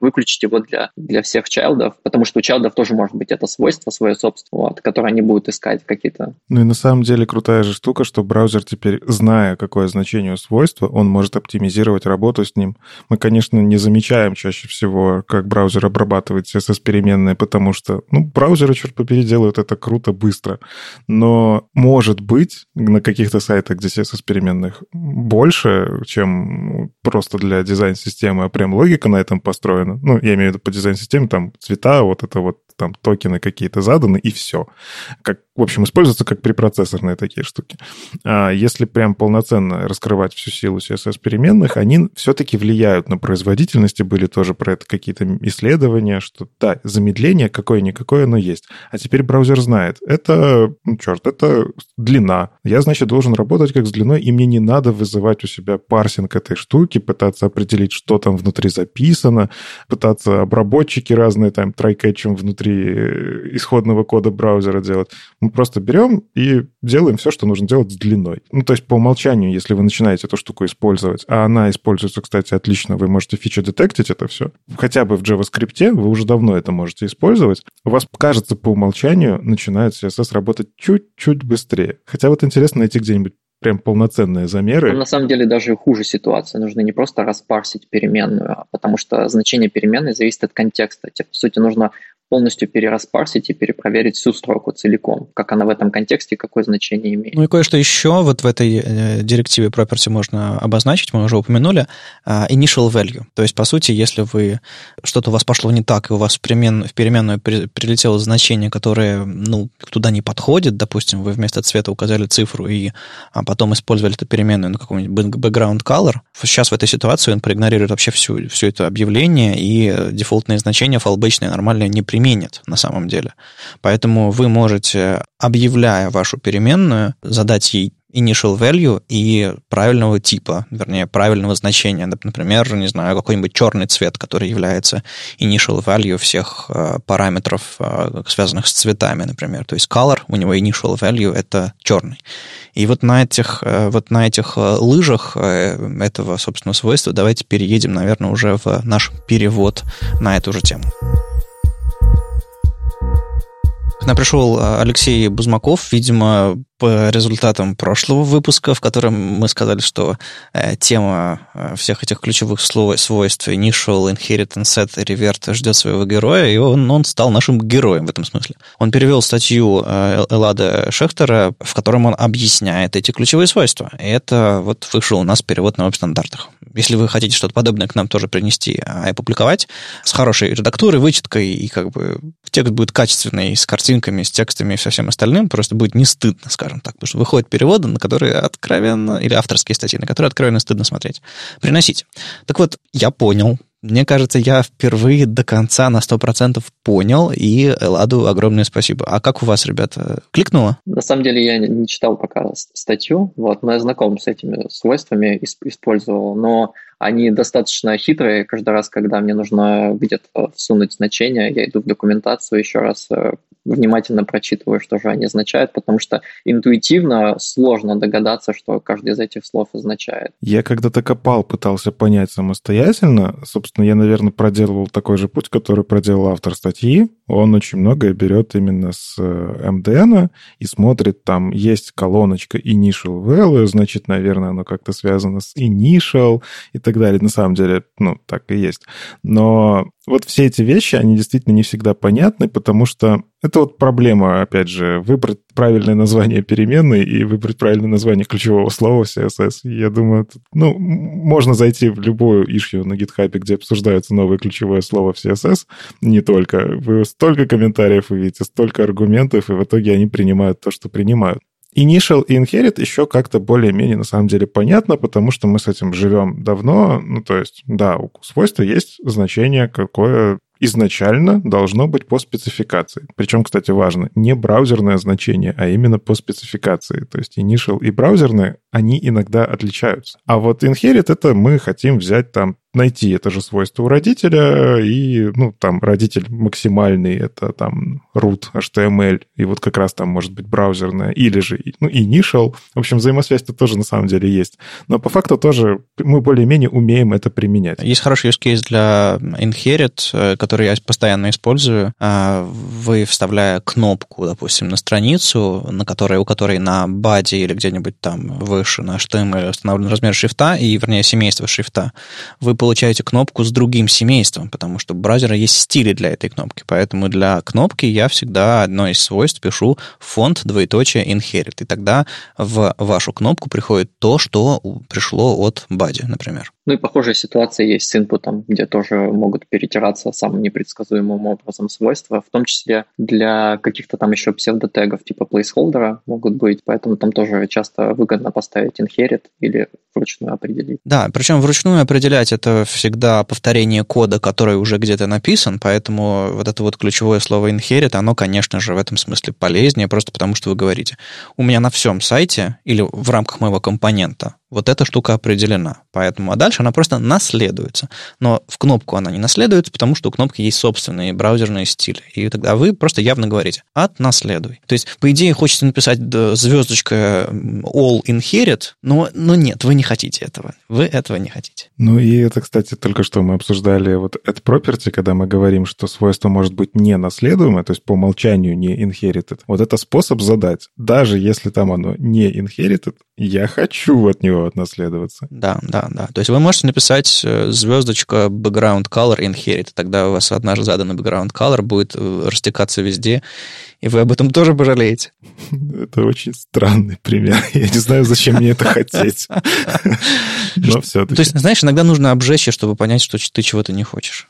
выключить его для для всех чайлдов, потому что у чайлдов тоже может быть это свойство свое собственное, вот, которое они будут искать какие-то. Ну и на самом деле крутая же штука, что браузер теперь, зная, какое значение у свойства, он может оптимизировать работу с ним. Мы, конечно, не замечаем чаще всего, как браузер обрабатывает CSS-переменные, потому что, ну, браузеры, черт побери, делают это круто, быстро. Но, может быть, на каких-то сайтах, где CSS-переменных больше, чем просто для дизайн-системы, а прям логика на этом построена. Ну, я имею в виду по дизайн-системе, там цвета, вот это вот там токены какие-то заданы, и все. Как, в общем, используются как препроцессорные такие штуки. А если прям полноценно раскрывать всю силу CSS-переменных, они все-таки влияют на производительность, и были тоже про это какие-то исследования, что да, замедление какое-никакое оно есть. А теперь браузер знает, это, ну, черт, это длина. Я, значит, должен работать как с длиной, и мне не надо вызывать у себя парсинг этой штуки, пытаться определить, что там внутри записано, пытаться обработчики разные там трайкетчем внутри внутри исходного кода браузера делать. Мы просто берем и делаем все, что нужно делать с длиной. Ну, то есть по умолчанию, если вы начинаете эту штуку использовать, а она используется, кстати, отлично, вы можете фича-детектить это все, хотя бы в JavaScript, вы уже давно это можете использовать, у вас, кажется, по умолчанию начинает CSS работать чуть-чуть быстрее. Хотя вот интересно найти где-нибудь прям полноценные замеры. Но на самом деле даже хуже ситуация. Нужно не просто распарсить переменную, а потому что значение переменной зависит от контекста. Тебе, по сути, нужно полностью перераспарсить и перепроверить всю строку целиком, как она в этом контексте, какое значение имеет. Ну и кое-что еще вот в этой э, директиве property можно обозначить, мы уже упомянули, uh, initial value. То есть, по сути, если вы что-то у вас пошло не так, и у вас в, перемен, в переменную при, прилетело значение, которое ну, туда не подходит, допустим, вы вместо цвета указали цифру и а потом использовали эту переменную на каком-нибудь background color, сейчас в этой ситуации он проигнорирует вообще всю, все это объявление, и дефолтные значения фалбычные нормальные не применит на самом деле. Поэтому вы можете, объявляя вашу переменную, задать ей initial value и правильного типа, вернее, правильного значения. Например, не знаю, какой-нибудь черный цвет, который является initial value всех э, параметров, э, связанных с цветами, например. То есть color, у него initial value — это черный. И вот на этих, э, вот на этих э, лыжах э, этого, собственно, свойства давайте переедем, наверное, уже в наш перевод на эту же тему. К нам пришел Алексей Бузмаков, видимо, по результатам прошлого выпуска, в котором мы сказали, что э, тема э, всех этих ключевых слов, свойств initial, inheritance, set, revert ждет своего героя, и он, он стал нашим героем в этом смысле. Он перевел статью э, Эллада Шехтера, в котором он объясняет эти ключевые свойства. И это вот вышел у нас перевод на веб-стандартах. Если вы хотите что-то подобное к нам тоже принести и опубликовать, с хорошей редактурой, вычеткой, и как бы текст будет качественный, с картинками, с текстами и со всем остальным, просто будет не стыдно, скажем скажем так, потому что выходят переводы, на которые откровенно, или авторские статьи, на которые откровенно стыдно смотреть. Приносить. Так вот, я понял, мне кажется, я впервые до конца на 100% понял, и Ладу огромное спасибо. А как у вас, ребята, кликнуло? На самом деле я не читал пока статью, вот, но я знаком с этими свойствами, использовал, но они достаточно хитрые. Каждый раз, когда мне нужно где-то всунуть значение, я иду в документацию, еще раз э, внимательно прочитываю, что же они означают, потому что интуитивно сложно догадаться, что каждый из этих слов означает. Я когда-то копал, пытался понять самостоятельно. Собственно, я, наверное, проделывал такой же путь, который проделал автор статьи. Он очень многое берет именно с MDN э, и смотрит, там есть колоночка initial value, значит, наверное, оно как-то связано с initial и так так далее. На самом деле, ну, так и есть. Но вот все эти вещи, они действительно не всегда понятны, потому что это вот проблема, опять же, выбрать правильное название переменной и выбрать правильное название ключевого слова в CSS. Я думаю, ну, можно зайти в любую ишью на GitHub, где обсуждается новое ключевое слово в CSS, не только. Вы столько комментариев увидите, столько аргументов, и в итоге они принимают то, что принимают. Initial и Inherit еще как-то более-менее на самом деле понятно, потому что мы с этим живем давно. Ну, то есть, да, у свойства есть значение, какое изначально должно быть по спецификации. Причем, кстати, важно, не браузерное значение, а именно по спецификации. То есть initial и браузерные, они иногда отличаются. А вот inherit это мы хотим взять там найти это же свойство у родителя, и, ну, там, родитель максимальный, это там root, HTML, и вот как раз там может быть браузерная, или же, ну, initial. В общем, взаимосвязь-то тоже на самом деле есть. Но по факту тоже мы более-менее умеем это применять. Есть хороший use case для inherit, э, который я постоянно использую. А, вы, вставляя кнопку, допустим, на страницу, на которой, у которой на баде или где-нибудь там выше на HTML установлен размер шрифта, и, вернее, семейство шрифта, вы получаете кнопку с другим семейством, потому что у браузера есть стили для этой кнопки. Поэтому для кнопки я всегда одно из свойств пишу фонд двоеточие inherit. И тогда в вашу кнопку приходит то, что пришло от бади, например. Ну и похожая ситуация есть с инпутом, где тоже могут перетираться самым непредсказуемым образом свойства, в том числе для каких-то там еще псевдотегов типа placeholder могут быть, поэтому там тоже часто выгодно поставить inherit или вручную определить. Да, причем вручную определять это всегда повторение кода, который уже где-то написан, поэтому вот это вот ключевое слово inherit, оно, конечно же, в этом смысле полезнее, просто потому что вы говорите, у меня на всем сайте или в рамках моего компонента вот эта штука определена. Поэтому, а дальше она просто наследуется. Но в кнопку она не наследуется, потому что у кнопки есть собственные браузерные стили. И тогда вы просто явно говорите «отнаследуй». То есть, по идее, хочется написать звездочка all inherit, но, но нет, вы не хотите этого. Вы этого не хотите. Ну и это, кстати, только что мы обсуждали вот это property, когда мы говорим, что свойство может быть не наследуемое, то есть по умолчанию не inherited. Вот это способ задать. Даже если там оно не inherited, я хочу от него него отнаследоваться. Да, да, да. То есть вы можете написать э, звездочка background color inherit, тогда у вас одна же заданный background color будет э, растекаться везде, и вы об этом тоже пожалеете. Это очень странный пример. Я не знаю, зачем мне это хотеть. Но все-таки. То есть, знаешь, иногда нужно обжечь, чтобы понять, что ты чего-то не хочешь.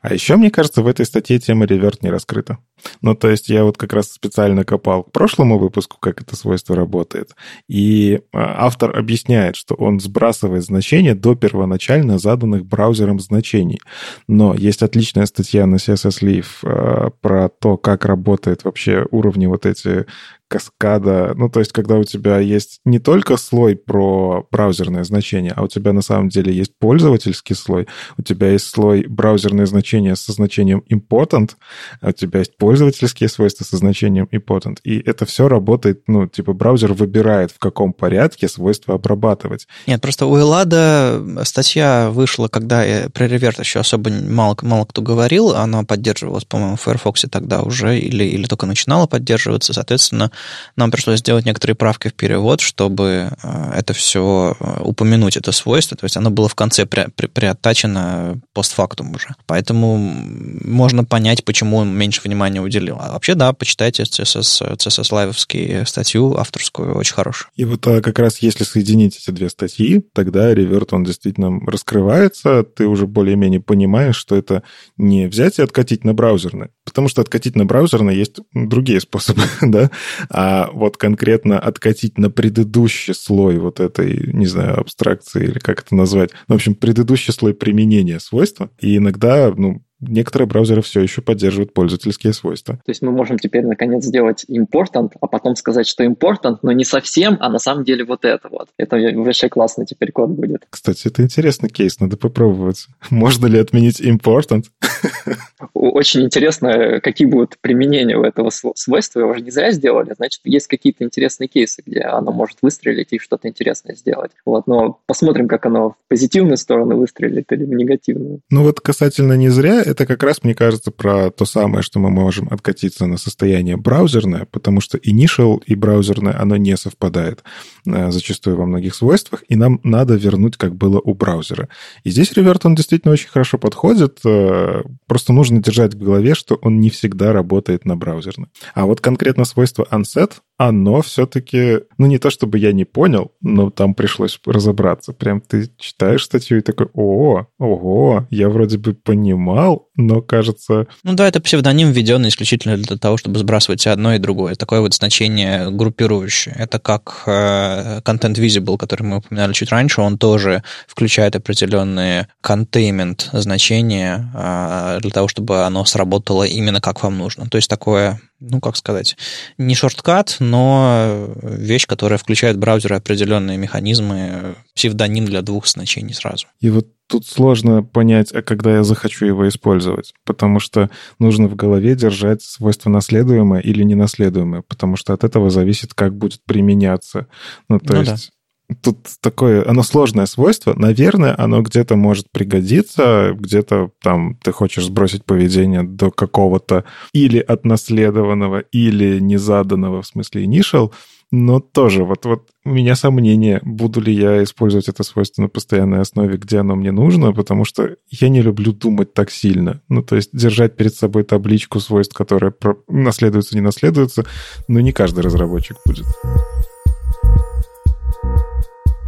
А еще, мне кажется, в этой статье тема реверт не раскрыта. Ну, то есть я вот как раз специально копал к прошлому выпуску, как это свойство работает. И а, автор объясняет, что он сбрасывает значения до первоначально заданных браузером значений. Но есть отличная статья на CSS Leaf а, про то, как работает вообще уровни вот эти каскада. Ну, то есть, когда у тебя есть не только слой про браузерное значение, а у тебя на самом деле есть пользовательский слой, у тебя есть слой браузерное значение со значением important, а у тебя есть пользовательские свойства со значением important. И это все работает, ну, типа, браузер выбирает, в каком порядке свойства обрабатывать. Нет, просто у Эллада статья вышла, когда про реверт еще особо мало, мало кто говорил, она поддерживалась, по-моему, в Firefox тогда уже, или, или только начинала поддерживаться, соответственно, нам пришлось сделать некоторые правки в перевод, чтобы э, это все э, упомянуть, это свойство. То есть оно было в конце при, при, приоттачено постфактум уже. Поэтому можно понять, почему он меньше внимания уделил. А вообще, да, почитайте CSS, CSS лайвовский статью авторскую, очень хорошую. И вот а, как раз если соединить эти две статьи, тогда реверт, он действительно раскрывается, ты уже более-менее понимаешь, что это не взять и откатить на браузерный, потому что откатить на браузерный есть другие способы, да, а вот конкретно откатить на предыдущий слой вот этой, не знаю, абстракции или как это назвать, в общем, предыдущий слой применения свойства, и иногда, ну, некоторые браузеры все еще поддерживают пользовательские свойства. То есть мы можем теперь наконец сделать important, а потом сказать, что important, но не совсем, а на самом деле вот это вот. Это вообще классно теперь код будет. Кстати, это интересный кейс, надо попробовать. Можно ли отменить important? Очень интересно, какие будут применения у этого свойства. Его же не зря сделали, значит, есть какие-то интересные кейсы, где оно может выстрелить и что-то интересное сделать. Вот, но посмотрим, как оно в позитивную сторону выстрелит или в негативную. Ну вот касательно не зря, это как раз, мне кажется, про то самое, что мы можем откатиться на состояние браузерное, потому что initial и браузерное, оно не совпадает э, зачастую во многих свойствах, и нам надо вернуть, как было у браузера. И здесь реверт, он действительно очень хорошо подходит, э, просто нужно держать в голове, что он не всегда работает на браузерном. А вот конкретно свойство unset, оно все-таки, ну не то чтобы я не понял, но там пришлось разобраться. Прям ты читаешь статью и такой, о, ого, я вроде бы понимал, но кажется... Ну да, это псевдоним, введенный исключительно для того, чтобы сбрасывать одно и другое. Такое вот значение группирующее. Это как э, Content Visible, который мы упоминали чуть раньше, он тоже включает определенные containment значения э, для того, чтобы оно сработало именно как вам нужно. То есть такое ну, как сказать, не шорткат, но вещь, которая включает в браузеры определенные механизмы, псевдоним для двух значений сразу. И вот тут сложно понять, а когда я захочу его использовать, потому что нужно в голове держать свойство наследуемое или ненаследуемое, потому что от этого зависит, как будет применяться. Ну, то ну, есть тут такое, оно сложное свойство. Наверное, оно где-то может пригодиться, где-то там ты хочешь сбросить поведение до какого-то или отнаследованного, или незаданного, в смысле initial, но тоже вот, вот у меня сомнение, буду ли я использовать это свойство на постоянной основе, где оно мне нужно, потому что я не люблю думать так сильно. Ну, то есть держать перед собой табличку свойств, которые наследуются, не наследуются, но не каждый разработчик будет.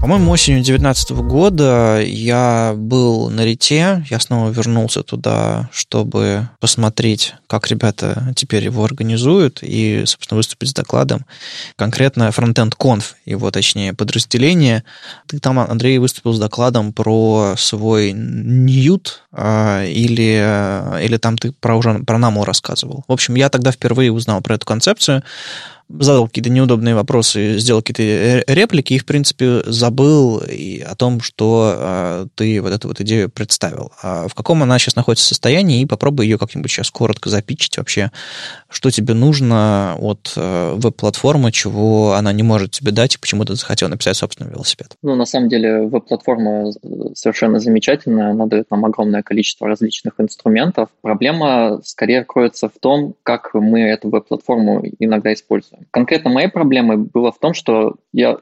По-моему, осенью 2019 года я был на Рите, я снова вернулся туда, чтобы посмотреть, как ребята теперь его организуют и, собственно, выступить с докладом. Конкретно Frontend Conf, его, точнее, подразделение. Ты там, Андрей, выступил с докладом про свой Ньют а, или, или там ты про, уже, про NAML рассказывал. В общем, я тогда впервые узнал про эту концепцию задал какие-то неудобные вопросы, сделал какие-то реплики и, в принципе, забыл и о том, что э, ты вот эту вот идею представил. А в каком она сейчас находится состоянии, и попробуй ее как-нибудь сейчас коротко запичить вообще, что тебе нужно от э, веб-платформы, чего она не может тебе дать, и почему ты захотел написать собственный велосипед. Ну, на самом деле, веб-платформа совершенно замечательная, она дает нам огромное количество различных инструментов. Проблема скорее кроется в том, как мы эту веб-платформу иногда используем. Конкретно моей проблемой было в том, что я э,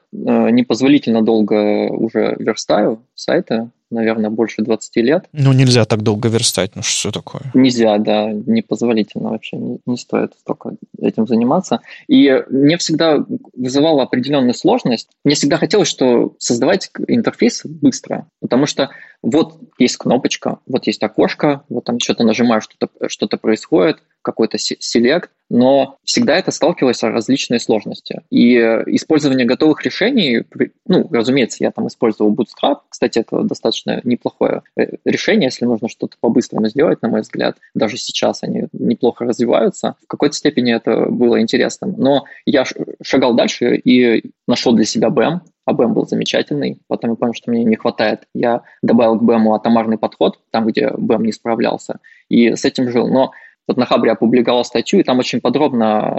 непозволительно долго уже верстаю сайты, наверное, больше 20 лет. Ну, нельзя так долго верстать, ну что такое? Нельзя, да, непозволительно вообще, не, не стоит столько этим заниматься. И мне всегда вызывала определенную сложность. Мне всегда хотелось, что создавать интерфейс быстро, потому что вот есть кнопочка, вот есть окошко, вот там что-то нажимаю, что-то что происходит, какой-то селект, но всегда это сталкивалось с различной сложности. И использование готовых решений, ну, разумеется, я там использовал Bootstrap, кстати, это достаточно неплохое э, решение, если нужно что-то по-быстрому сделать, на мой взгляд. Даже сейчас они неплохо развиваются. В какой-то степени это было интересным. Но я шагал дальше и нашел для себя BEM, а BEM был замечательный. Потом я понял, что мне не хватает. Я добавил к BEM атомарный подход, там, где BEM не справлялся, и с этим жил. Но вот на Хабре опубликовал статью, и там очень подробно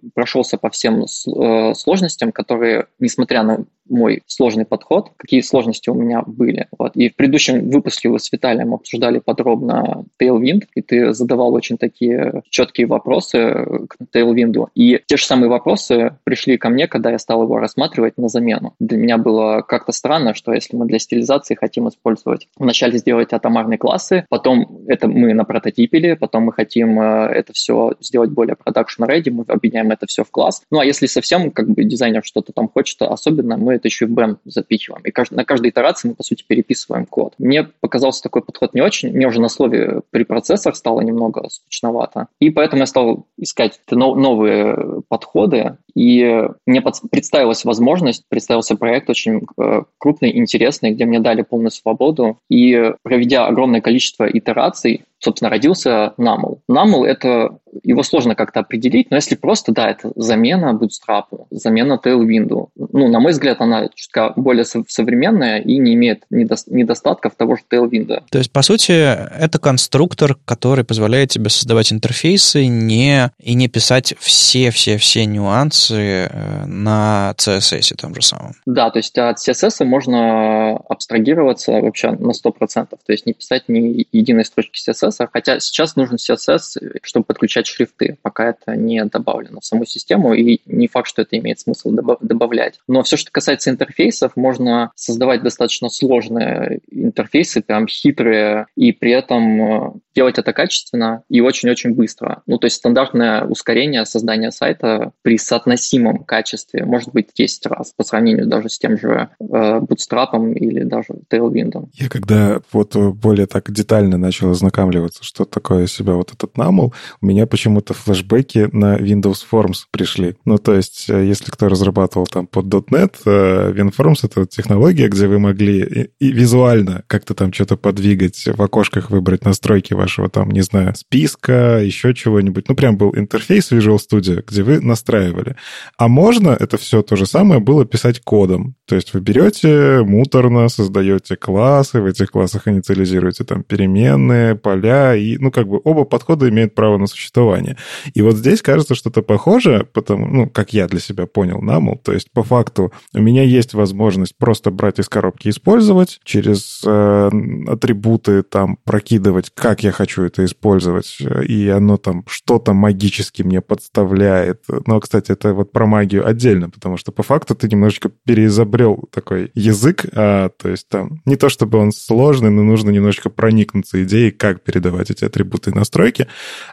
э, прошелся по всем э, сложностям, которые, несмотря на мой сложный подход, какие сложности у меня были. Вот. И в предыдущем выпуске вы с Виталием обсуждали подробно Tailwind, и ты задавал очень такие четкие вопросы к Tailwind. И те же самые вопросы пришли ко мне, когда я стал его рассматривать на замену. Для меня было как-то странно, что если мы для стилизации хотим использовать, вначале сделать атомарные классы, потом это мы на прототипили, потом мы хотим э, это все сделать более production ready, мы объединяем это все в класс. Ну а если совсем как бы дизайнер что-то там хочет особенно, мы это еще в BEM запихиваем. И на каждой итерации мы, по сути, переписываем код. Мне показался такой подход не очень. Мне уже на слове при процессах стало немного скучновато. И поэтому я стал искать новые подходы. И мне представилась возможность, представился проект очень э, крупный, интересный, где мне дали полную свободу. И проведя огромное количество итераций, собственно, родился NAML. NAML — это его сложно как-то определить, но если просто, да, это замена Bootstrap, замена Tailwind. Ну, на мой взгляд, она чутка более современная и не имеет недостатков того же Tailwind. То есть, по сути, это конструктор, который позволяет тебе создавать интерфейсы не, и не писать все-все-все нюансы э, на CSS том же самом. Да, то есть от CSS можно абстрагироваться вообще на 100%, то есть не писать ни единой строчки CSS, хотя сейчас нужен CSS, чтобы подключать добавлять шрифты, пока это не добавлено в саму систему, и не факт, что это имеет смысл добавлять. Но все, что касается интерфейсов, можно создавать достаточно сложные интерфейсы, прям хитрые, и при этом э, делать это качественно и очень-очень быстро. Ну, то есть стандартное ускорение создания сайта при соотносимом качестве может быть 10 раз по сравнению даже с тем же э, Bootstrap или даже Tailwind. Я когда вот более так детально начал ознакомливаться, что такое себя вот этот NAML, у меня почему-то флешбеки на Windows Forms пришли. Ну, то есть, э, если кто разрабатывал там под .NET, э, WinForms — это технология, где вы могли и, и визуально как-то там что-то подвигать, в окошках выбрать настройки вашего там, не знаю, списка, еще чего-нибудь. Ну, прям был интерфейс Visual Studio, где вы настраивали. А можно это все то же самое было писать кодом. То есть вы берете муторно, создаете классы, в этих классах инициализируете там переменные, поля, и, ну, как бы оба подхода имеют право на существование существования. И вот здесь кажется что-то похожее, потому, ну, как я для себя понял NAML, то есть по факту у меня есть возможность просто брать из коробки использовать, через э, атрибуты там прокидывать, как я хочу это использовать, и оно там что-то магически мне подставляет. Но, кстати, это вот про магию отдельно, потому что по факту ты немножечко переизобрел такой язык, а, то есть там не то чтобы он сложный, но нужно немножечко проникнуться идеей, как передавать эти атрибуты и настройки.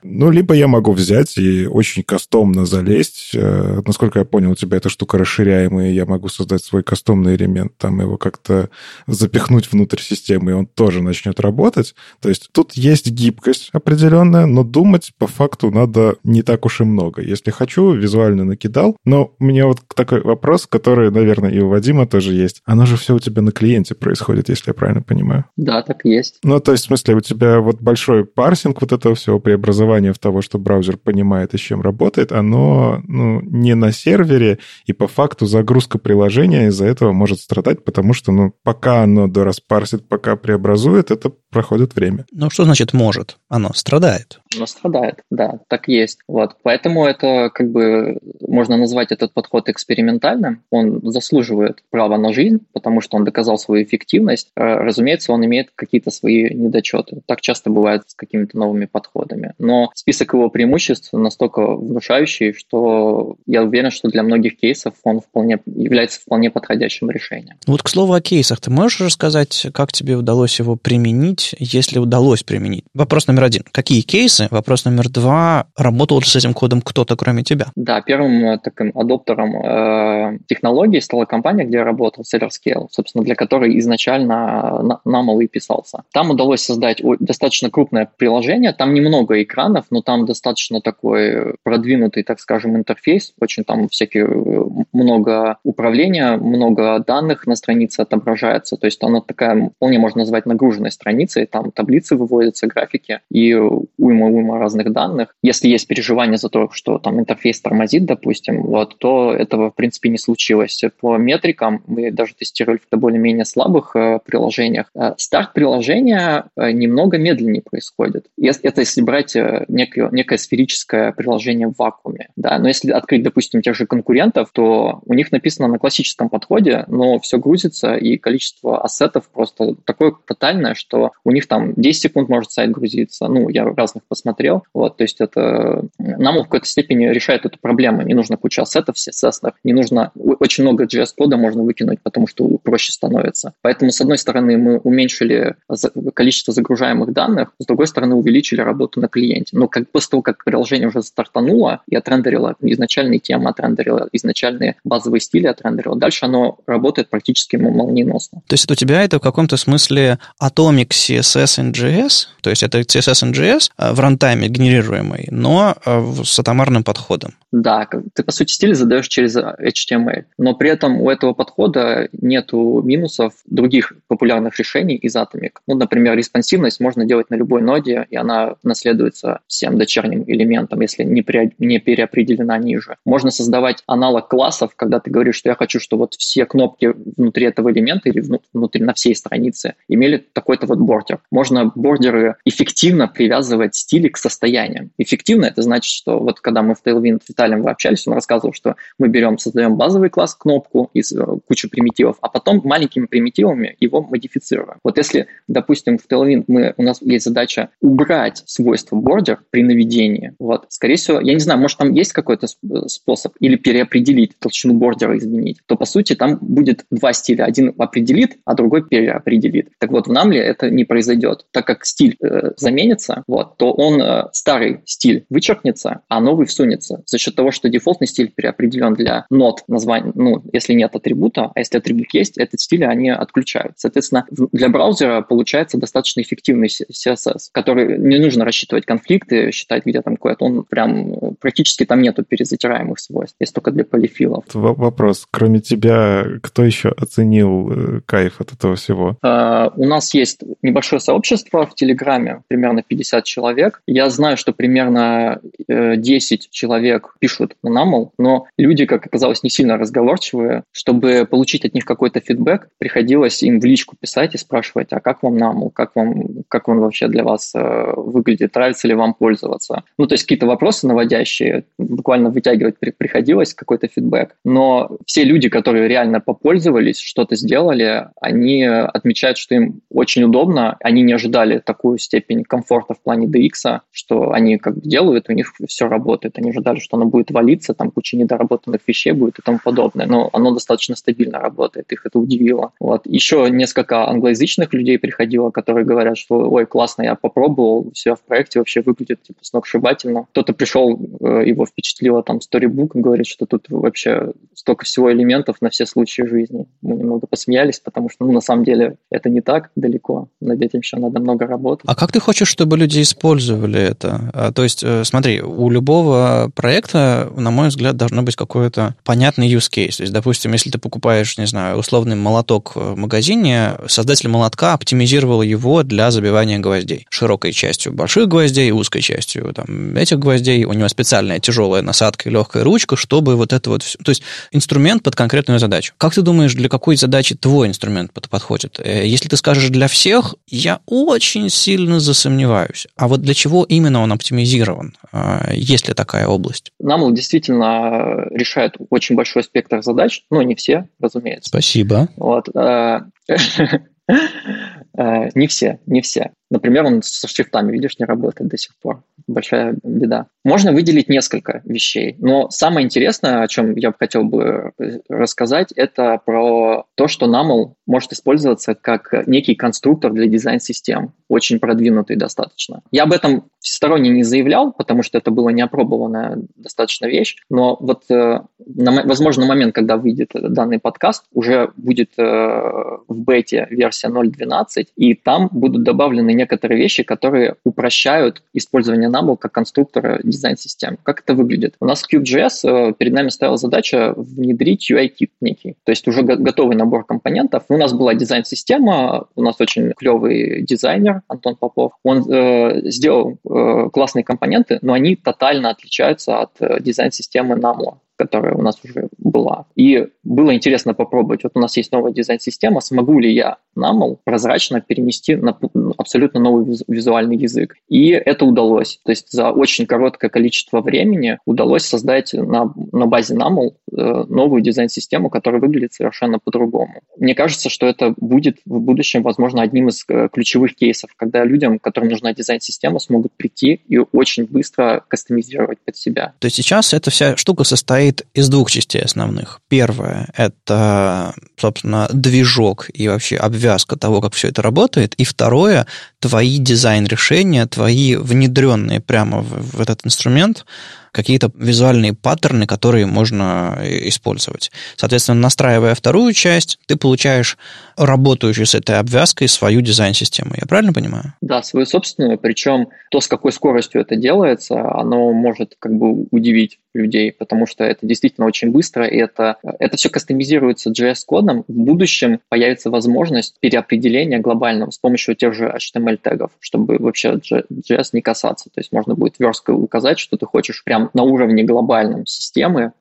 Ну, либо я могу взять и очень кастомно залезть. Э, насколько я понял, у тебя эта штука расширяемая, я могу создать свой кастомный элемент, там его как-то запихнуть внутрь системы, и он тоже начнет работать. То есть тут есть гибкость определенная, но думать по факту надо не так уж и много. Если хочу, визуально накидал. Но у меня вот такой вопрос, который, наверное, и у Вадима тоже есть. Оно же все у тебя на клиенте происходит, если я правильно понимаю. Да, так и есть. Ну, то есть, в смысле, у тебя вот большой парсинг вот этого всего преобразования в того, что браузер понимает и с чем работает, оно ну, не на сервере, и по факту загрузка приложения из-за этого может страдать, потому что ну, пока оно дораспарсит, пока преобразует, это проходит время. Ну, что значит может? Оно страдает. Оно страдает, да, так есть. Вот. Поэтому это как бы можно назвать этот подход экспериментальным. Он заслуживает права на жизнь, потому что он доказал свою эффективность, э, разумеется, он имеет какие-то свои недочеты. Так часто бывает с какими-то новыми подходами. Но список его преимуществ настолько внушающий, что я уверен, что для многих кейсов он вполне является вполне подходящим решением. Вот к слову о кейсах, ты можешь рассказать, как тебе удалось его применить, если удалось применить? Вопрос номер один. Какие кейсы? Вопрос номер два. Работал ли с этим кодом кто-то, кроме тебя? Да, первым э, таким адоптером э, технологии стала компания, где я работал, SellerScale, собственно, для которой изначально NAML и писался. Там удалось создать достаточно крупное приложение, там немного экранов, но там достаточно такой продвинутый, так скажем, интерфейс, очень там всякие э, много управления, много данных на странице отображается, то есть она такая, вполне можно назвать нагруженной страницей, там таблицы выводятся, графики и уйма-уйма разных данных. Если есть переживание за то, что там интерфейс тормозит, допустим, вот, то этого, в принципе, не случилось. По метрикам мы даже тестировали в более-менее слабых э, приложениях. Э, старт приложения э, немного медленнее происходит. Это если брать э, некое, сферическое приложение в вакууме. Да? Но если открыть, допустим, тех же конкурентов, то у них написано на классическом подходе, но все грузится, и количество ассетов просто такое тотальное, что у них там 10 секунд может сайт грузиться. Ну, я разных посмотрел. Вот, то есть это нам в какой-то степени решает эту проблему. Не нужно куча ассетов CSS, не нужно очень много JS-кода можно выкинуть, потому что проще становится. Поэтому, с одной стороны, мы уменьшили количество загружаемых данных, с другой стороны, увеличили работу на клиенте. Но как, после того, как приложение уже стартануло и отрендерило изначальные темы, отрендерило изначальные базовые стили, отрендерило, дальше оно работает практически молниеносно. То есть у тебя это в каком-то смысле Atomic CSS NGS, то есть это CSS NGS э, в рантайме генерируемый, но э, с атомарным подходом. Да, ты, по сути, стиль задаешь через HTML, но при этом у этого подхода нету минусов других популярных решений из Atomic. Ну, например, респонсивность можно делать на любой ноде, и она наследуется всем дочерним элементам, если не, при, не переопределена ниже. Можно создавать аналог классов, когда ты говоришь, что я хочу, чтобы вот все кнопки внутри этого элемента или внутри на всей странице имели такой-то вот бордер. Можно бордеры эффективно привязывать стили к состояниям. Эффективно это значит, что вот когда мы в Tailwind Виталием общались, он рассказывал, что мы берем, создаем базовый класс кнопку из э, кучи примитивов, а потом маленькими примитивами его модифицируем. Вот если, допустим, в Tailwind мы, у нас есть задача убрать свойства border при наведении, вот, скорее всего, я не знаю, может там есть какой-то способ или переопределить толщину бордера изменить, то по сути там будет два стиля. Один определит, а другой переопределит. Так вот, в Намле это не произойдет. Так как стиль э, заменится, вот, то он, э, старый стиль вычеркнется, а новый всунется. За счет того, что дефолтный стиль переопределен для нот названия, ну, если нет атрибута, а если атрибут есть, этот стиль они отключают. Соответственно, для браузера получается достаточно эффективный CSS, который не нужно рассчитывать конфликты, считать, где там какой-то. Он прям практически там нету перезатираемых свойств, есть только для полифилов. Вопрос. Кроме тебя, кто еще оценил э, кайф от этого всего? Uh, у нас есть небольшое сообщество в Телеграме, примерно 50 человек. Я знаю, что примерно 10 э, человек пишут на NAML, но люди, как оказалось, не сильно разговорчивые. Чтобы получить от них какой-то фидбэк, приходилось им в личку писать и спрашивать, а как вам NAML, как вам, как он вообще для вас э, выглядит, нравится ли вам пользоваться. Ну, то есть какие-то вопросы наводящие, буквально вытягивать при, приходилось какой-то фидбэк. Но все люди, которые реально попользовались, что-то сделали, они отмечают, что им очень удобно, они не ожидали такую степень комфорта в плане DX, что они как бы делают, у них все работает. Они ожидали, что оно будет валиться, там куча недоработанных вещей будет и тому подобное. Но оно достаточно стабильно работает, их это удивило. Вот. Еще несколько англоязычных людей приходило, которые говорят, что ой, классно, я попробовал, все в проекте вообще выглядит типа сногсшибательно. Кто-то пришел, э, его впечатлило там storybook, говорит, что тут вообще столько всего элементов на все случаи жизни. Мы немного посмеялись, потому что, ну, на самом деле, это не так далеко. Над этим еще надо много работать. А как ты хочешь, чтобы люди использовали это? А, то есть, э, смотри, у любого проекта, на мой взгляд, должно быть какой-то понятный use case. То есть, допустим, если ты покупаешь, не знаю, условный молоток в магазине, создатель молотка оптимизировал его для забивания гвоздей. Широкой частью больших гвоздей, узкой частью там, этих гвоздей. У него специальная тяжелая насадка и легкая ручка, чтобы вот это вот... То есть, инструмент под конкретную задачу. Как ты думаешь, для какой задачи твой инструмент подходит? Э, если ты скажешь для всех, я очень сильно засомневаюсь. А вот для чего именно он оптимизирован? А, есть ли такая область? NAML действительно решает очень большой спектр задач, но не все, разумеется. Спасибо. Вот. Э, э, э, не все, не все. Например, он со шрифтами, видишь, не работает до сих пор. Большая беда. Можно выделить несколько вещей, но самое интересное, о чем я бы хотел бы рассказать, это про то, что NAML может использоваться как некий конструктор для дизайн-систем, очень продвинутый достаточно. Я об этом всесторонне не заявлял, потому что это была неопробованная достаточно вещь, но вот, э, возможно, момент, когда выйдет данный подкаст, уже будет э, в бете версия 0.12, и там будут добавлены некоторые вещи, которые упрощают использование Nubble как конструктора дизайн-систем. Как это выглядит? У нас в Cube.js э, перед нами стояла задача внедрить UI-кит некий, то есть уже готовый набор компонентов. У нас была дизайн-система, у нас очень клевый дизайнер Антон Попов. Он э, сделал э, классные компоненты, но они тотально отличаются от э, дизайн-системы Namo которая у нас уже была. И было интересно попробовать. Вот у нас есть новая дизайн-система, смогу ли я NAML прозрачно перенести на абсолютно новый визуальный язык. И это удалось. То есть за очень короткое количество времени удалось создать на, на базе NAML э, новую дизайн-систему, которая выглядит совершенно по-другому. Мне кажется, что это будет в будущем, возможно, одним из э, ключевых кейсов, когда людям, которым нужна дизайн-система, смогут прийти и очень быстро кастомизировать под себя. То есть сейчас эта вся штука состоит из двух частей основных. Первое — это, собственно, движок и вообще обвязка того, как все это работает. И второе, твои дизайн-решения, твои внедренные прямо в, в этот инструмент какие-то визуальные паттерны, которые можно э, использовать. Соответственно, настраивая вторую часть, ты получаешь работающую с этой обвязкой свою дизайн-систему. Я правильно понимаю? Да, свою собственную. Причем то, с какой скоростью это делается, оно может как бы удивить людей, потому что это действительно очень быстро, и это, это все кастомизируется JS-кодом. В будущем появится возможность переопределения глобального с помощью тех же HTML-тегов, чтобы вообще JS не касаться. То есть можно будет версткой указать, что ты хочешь на уровне глобальном системы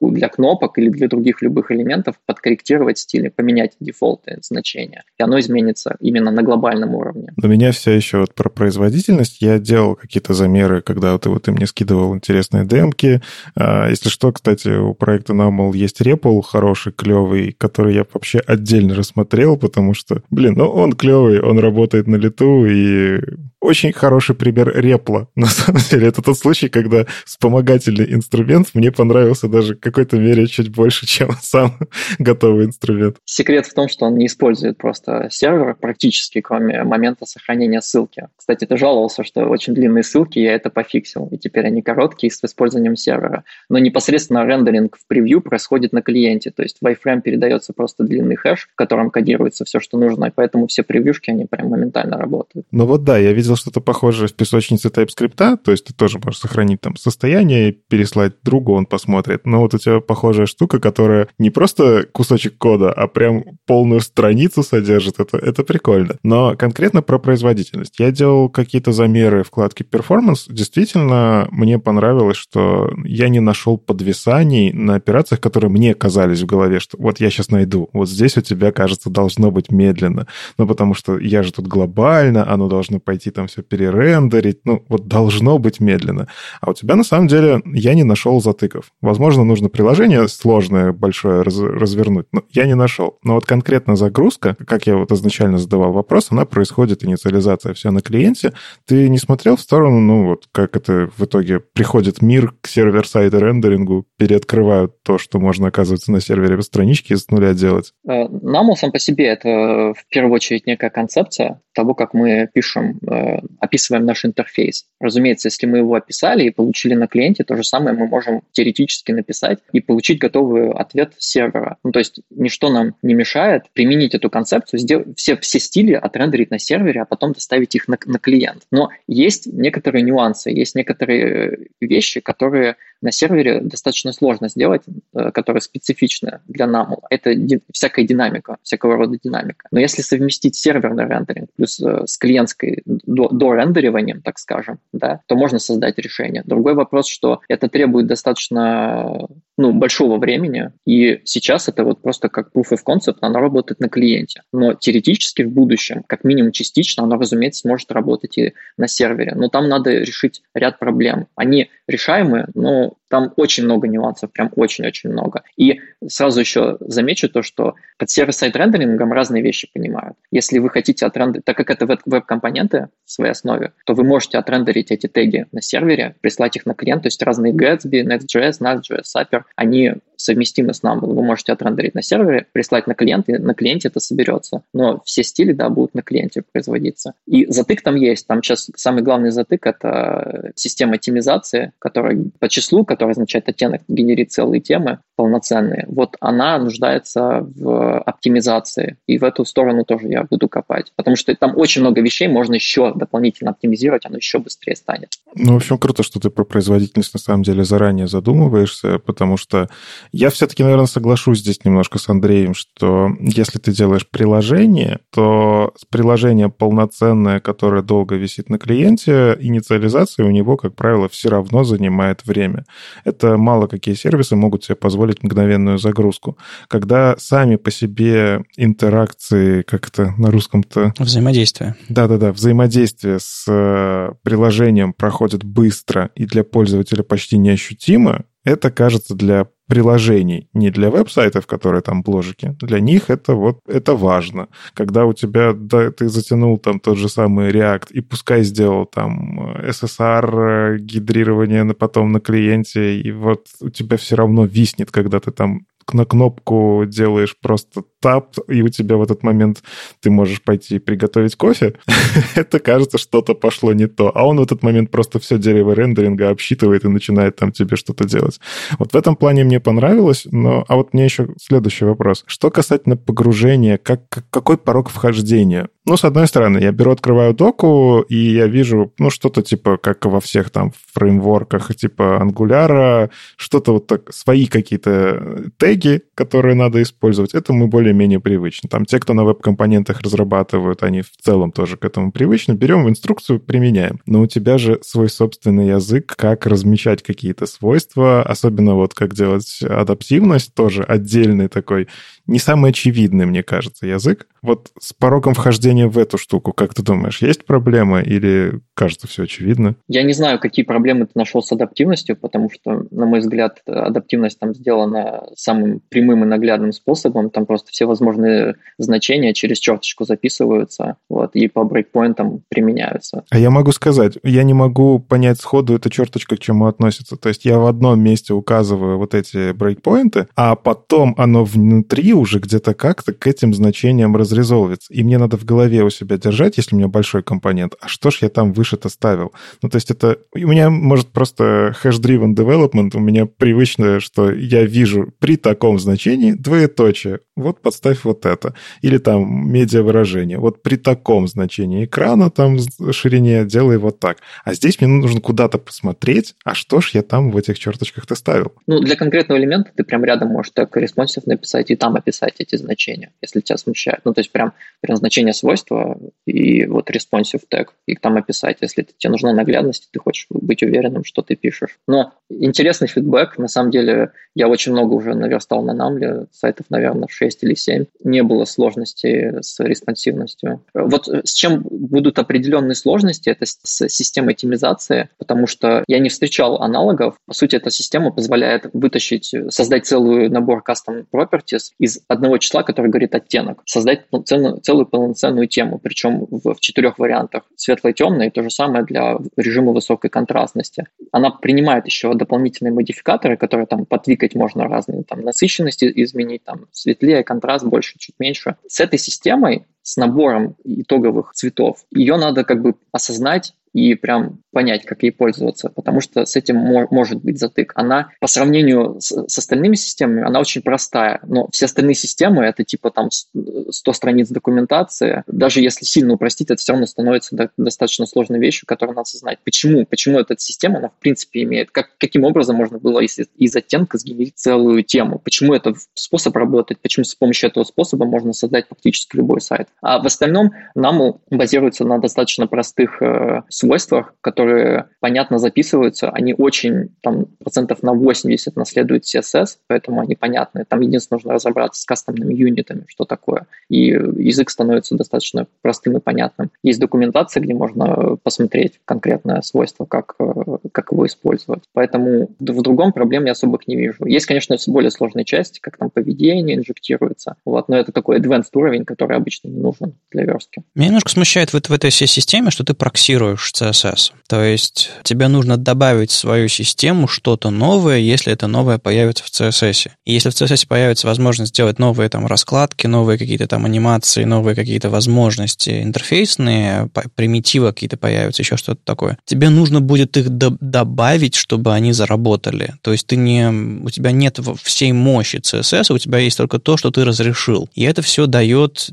для кнопок или для других любых элементов подкорректировать стили, поменять дефолты, значения. И оно изменится именно на глобальном уровне. Но меня все еще вот про производительность. Я делал какие-то замеры, когда ты вот ты мне скидывал интересные демки. А, если что, кстати, у проекта Naml есть репл хороший, клевый, который я вообще отдельно рассмотрел, потому что, блин, ну он клевый, он работает на лету, и очень хороший пример репла. На самом деле, это тот случай, когда вспомогательный инструмент мне понравился даже в какой-то мере чуть больше, чем сам готовый инструмент. Секрет в том, что он не использует просто сервер практически, кроме момента сохранения ссылки. Кстати, ты жаловался, что очень длинные ссылки, я это пофиксил, и теперь они короткие с использованием сервера. Но непосредственно рендеринг в превью происходит на клиенте, то есть в iframe передается просто длинный хэш, в котором кодируется все, что нужно, и поэтому все превьюшки, они прям моментально работают. Ну вот да, я видел что-то похожее в песочнице TypeScript, то есть ты тоже можешь сохранить там состояние, переслать другу, он посмотрит. Но вот у тебя похожая штука, которая не просто кусочек кода, а прям полную страницу содержит. Это, это прикольно. Но конкретно про производительность. Я делал какие-то замеры вкладки Performance. Действительно, мне понравилось, что я не нашел подвисаний на операциях, которые мне казались в голове, что вот я сейчас найду. Вот здесь у тебя, кажется, должно быть медленно. Ну, потому что я же тут глобально, оно должно пойти там все перерендерить. Ну, вот должно быть медленно. А у тебя, на самом деле, я не нашел затыков. Возможно, нужно приложение сложное, большое раз, развернуть. Но я не нашел. Но вот конкретно загрузка, как я вот изначально задавал вопрос, она происходит, инициализация все на клиенте. Ты не смотрел в сторону, ну вот, как это в итоге приходит мир к server-side рендерингу, переоткрывают то, что можно, оказывается, на сервере странички с нуля делать? Намул сам по себе это в первую очередь некая концепция того, как мы пишем, э, описываем наш интерфейс. Разумеется, если мы его описали и получили на клиенте, то же самое мы можем теоретически написать и получить готовый ответ сервера. Ну, то есть ничто нам не мешает применить эту концепцию, сделать все, все стили отрендерить на сервере, а потом доставить их на, на клиент. Но есть некоторые нюансы, есть некоторые вещи, которые на сервере достаточно сложно сделать, э, которые специфичны для NAML. Это ди- всякая динамика, всякого рода динамика. Но если совместить серверный рендеринг плюс э, с клиентской до, до рендериванием, так скажем, да, то можно создать решение. Другой вопрос, что это требует достаточно ну, большого времени, и сейчас это вот просто как proof of concept, оно работает на клиенте. Но теоретически в будущем, как минимум частично, оно, разумеется, сможет работать и на сервере. Но там надо решить ряд проблем. Они решаемые, но Там очень много нюансов, прям очень-очень много. И сразу еще замечу то, что под сервис-сайт рендерингом разные вещи понимают. Если вы хотите отрендерить, так как это веб-компоненты в своей основе, то вы можете отрендерить эти теги на сервере, прислать их на клиент, то есть разные Gatsby, Next.js, Next.js, Sapper, они совместимы с Numble. Вы можете отрендерить на сервере, прислать на клиент, и на клиенте это соберется. Но все стили, да, будут на клиенте производиться. И затык там есть. Там сейчас самый главный затык — это система оптимизации, которая по числу, которая означает оттенок, генерит целые темы полноценные. Вот она нуждается в оптимизации. И в эту сторону тоже я буду копать. Потому что там очень много вещей можно еще дополнительно оптимизировать, оно еще быстрее станет. Ну, в общем, круто, что ты про производительность на самом деле заранее задумываешься, потому что я все-таки, наверное, соглашусь здесь немножко с Андреем, что если ты делаешь приложение, то приложение полноценное, которое долго висит на клиенте, инициализация у него, как правило, все равно занимает время. Это мало какие сервисы могут себе позволить мгновенную загрузку. Когда сами по себе интеракции, как то на русском-то... Взаимодействие. Да-да-да, взаимодействие с э, приложением проходит быстро и для пользователя почти неощутимо, это кажется для приложений, не для веб-сайтов, которые там бложики. Для них это вот это важно. Когда у тебя да, ты затянул там тот же самый React и пускай сделал там SSR э, гидрирование на потом на клиенте, и вот у тебя все равно виснет, когда ты там на кнопку делаешь просто тап, и у тебя в этот момент ты можешь пойти приготовить кофе, это кажется, что-то пошло не то. А он в этот момент просто все дерево рендеринга обсчитывает и начинает там тебе что-то делать. Вот в этом плане мне понравилось, но... А вот мне еще следующий вопрос. Что касательно погружения, как, какой порог вхождения? Ну, с одной стороны, я беру, открываю доку, и я вижу, ну, что-то типа, как во всех там фреймворках, типа Angular, что-то вот так, свои какие-то теги, которые надо использовать. Это мы более-менее привычны. Там те, кто на веб-компонентах разрабатывают, они в целом тоже к этому привычны. Берем инструкцию, применяем. Но у тебя же свой собственный язык, как размещать какие-то свойства, особенно вот как делать адаптивность, тоже отдельный такой не самый очевидный, мне кажется, язык. Вот с порогом вхождения в эту штуку, как ты думаешь, есть проблема или кажется все очевидно? Я не знаю, какие проблемы ты нашел с адаптивностью, потому что, на мой взгляд, адаптивность там сделана самым прямым и наглядным способом. Там просто все возможные значения через черточку записываются вот, и по брейкпоинтам применяются. А я могу сказать, я не могу понять сходу эта черточка к чему относится. То есть я в одном месте указываю вот эти брейкпоинты, а потом оно внутри уже где-то как-то к этим значениям разрезовывается. И мне надо в голове у себя держать, если у меня большой компонент, а что ж я там выше-то ставил? Ну, то есть это... У меня, может, просто hash-driven development, у меня привычно, что я вижу при таком значении двоеточие. Вот подставь вот это. Или там медиа-выражение. Вот при таком значении экрана, там ширине, делай вот так. А здесь мне нужно куда-то посмотреть, а что ж я там в этих черточках-то ставил? Ну, для конкретного элемента ты прям рядом можешь так responsive написать и там описать описать эти значения, если тебя смущает. Ну, то есть прям, прям значение свойства и вот responsive tag, и там описать, если тебе нужна наглядность, ты хочешь быть уверенным, что ты пишешь. Но интересный фидбэк, на самом деле, я очень много уже наверстал на Намле, сайтов, наверное, 6 или 7. Не было сложностей с респонсивностью. Вот с чем будут определенные сложности, это с системой оптимизации, потому что я не встречал аналогов. По сути, эта система позволяет вытащить, создать целый набор custom properties из одного числа, который говорит оттенок, создать целую, целую полноценную тему, причем в, в четырех вариантах. Светло-темное и то же самое для режима высокой контрастности. Она принимает еще дополнительные модификаторы, которые там подвигать можно разные, там насыщенности изменить, там светлее, контраст больше, чуть меньше. С этой системой с набором итоговых цветов. Ее надо как бы осознать и прям понять, как ей пользоваться, потому что с этим может быть затык. Она по сравнению с, с остальными системами, она очень простая, но все остальные системы это типа там 100 страниц документации. Даже если сильно упростить, это все равно становится до, достаточно сложной вещью, которую надо знать. Почему? Почему эта система, она в принципе имеет? Как, каким образом можно было из, из оттенка сгенерить целую тему? Почему это способ работает? Почему с помощью этого способа можно создать фактически любой сайт? А в остальном NAML базируется на достаточно простых э, свойствах, которые понятно записываются. Они очень, там, процентов на 80 наследуют CSS, поэтому они понятны. Там единственное, нужно разобраться с кастомными юнитами, что такое. И язык становится достаточно простым и понятным. Есть документация, где можно посмотреть конкретное свойство, как, э, как его использовать. Поэтому в другом проблем я особых не вижу. Есть, конечно, более сложные части, как там поведение инжектируется, вот, но это такой advanced уровень, который обычно не нужен для верстки. Меня немножко смущает вот в этой всей системе, что ты проксируешь CSS. То есть тебе нужно добавить в свою систему что-то новое, если это новое появится в CSS. И если в CSS появится возможность сделать новые там раскладки, новые какие-то там анимации, новые какие-то возможности интерфейсные, примитивы какие-то появятся, еще что-то такое, тебе нужно будет их добавить, чтобы они заработали. То есть ты не, у тебя нет всей мощи CSS, у тебя есть только то, что ты разрешил. И это все дает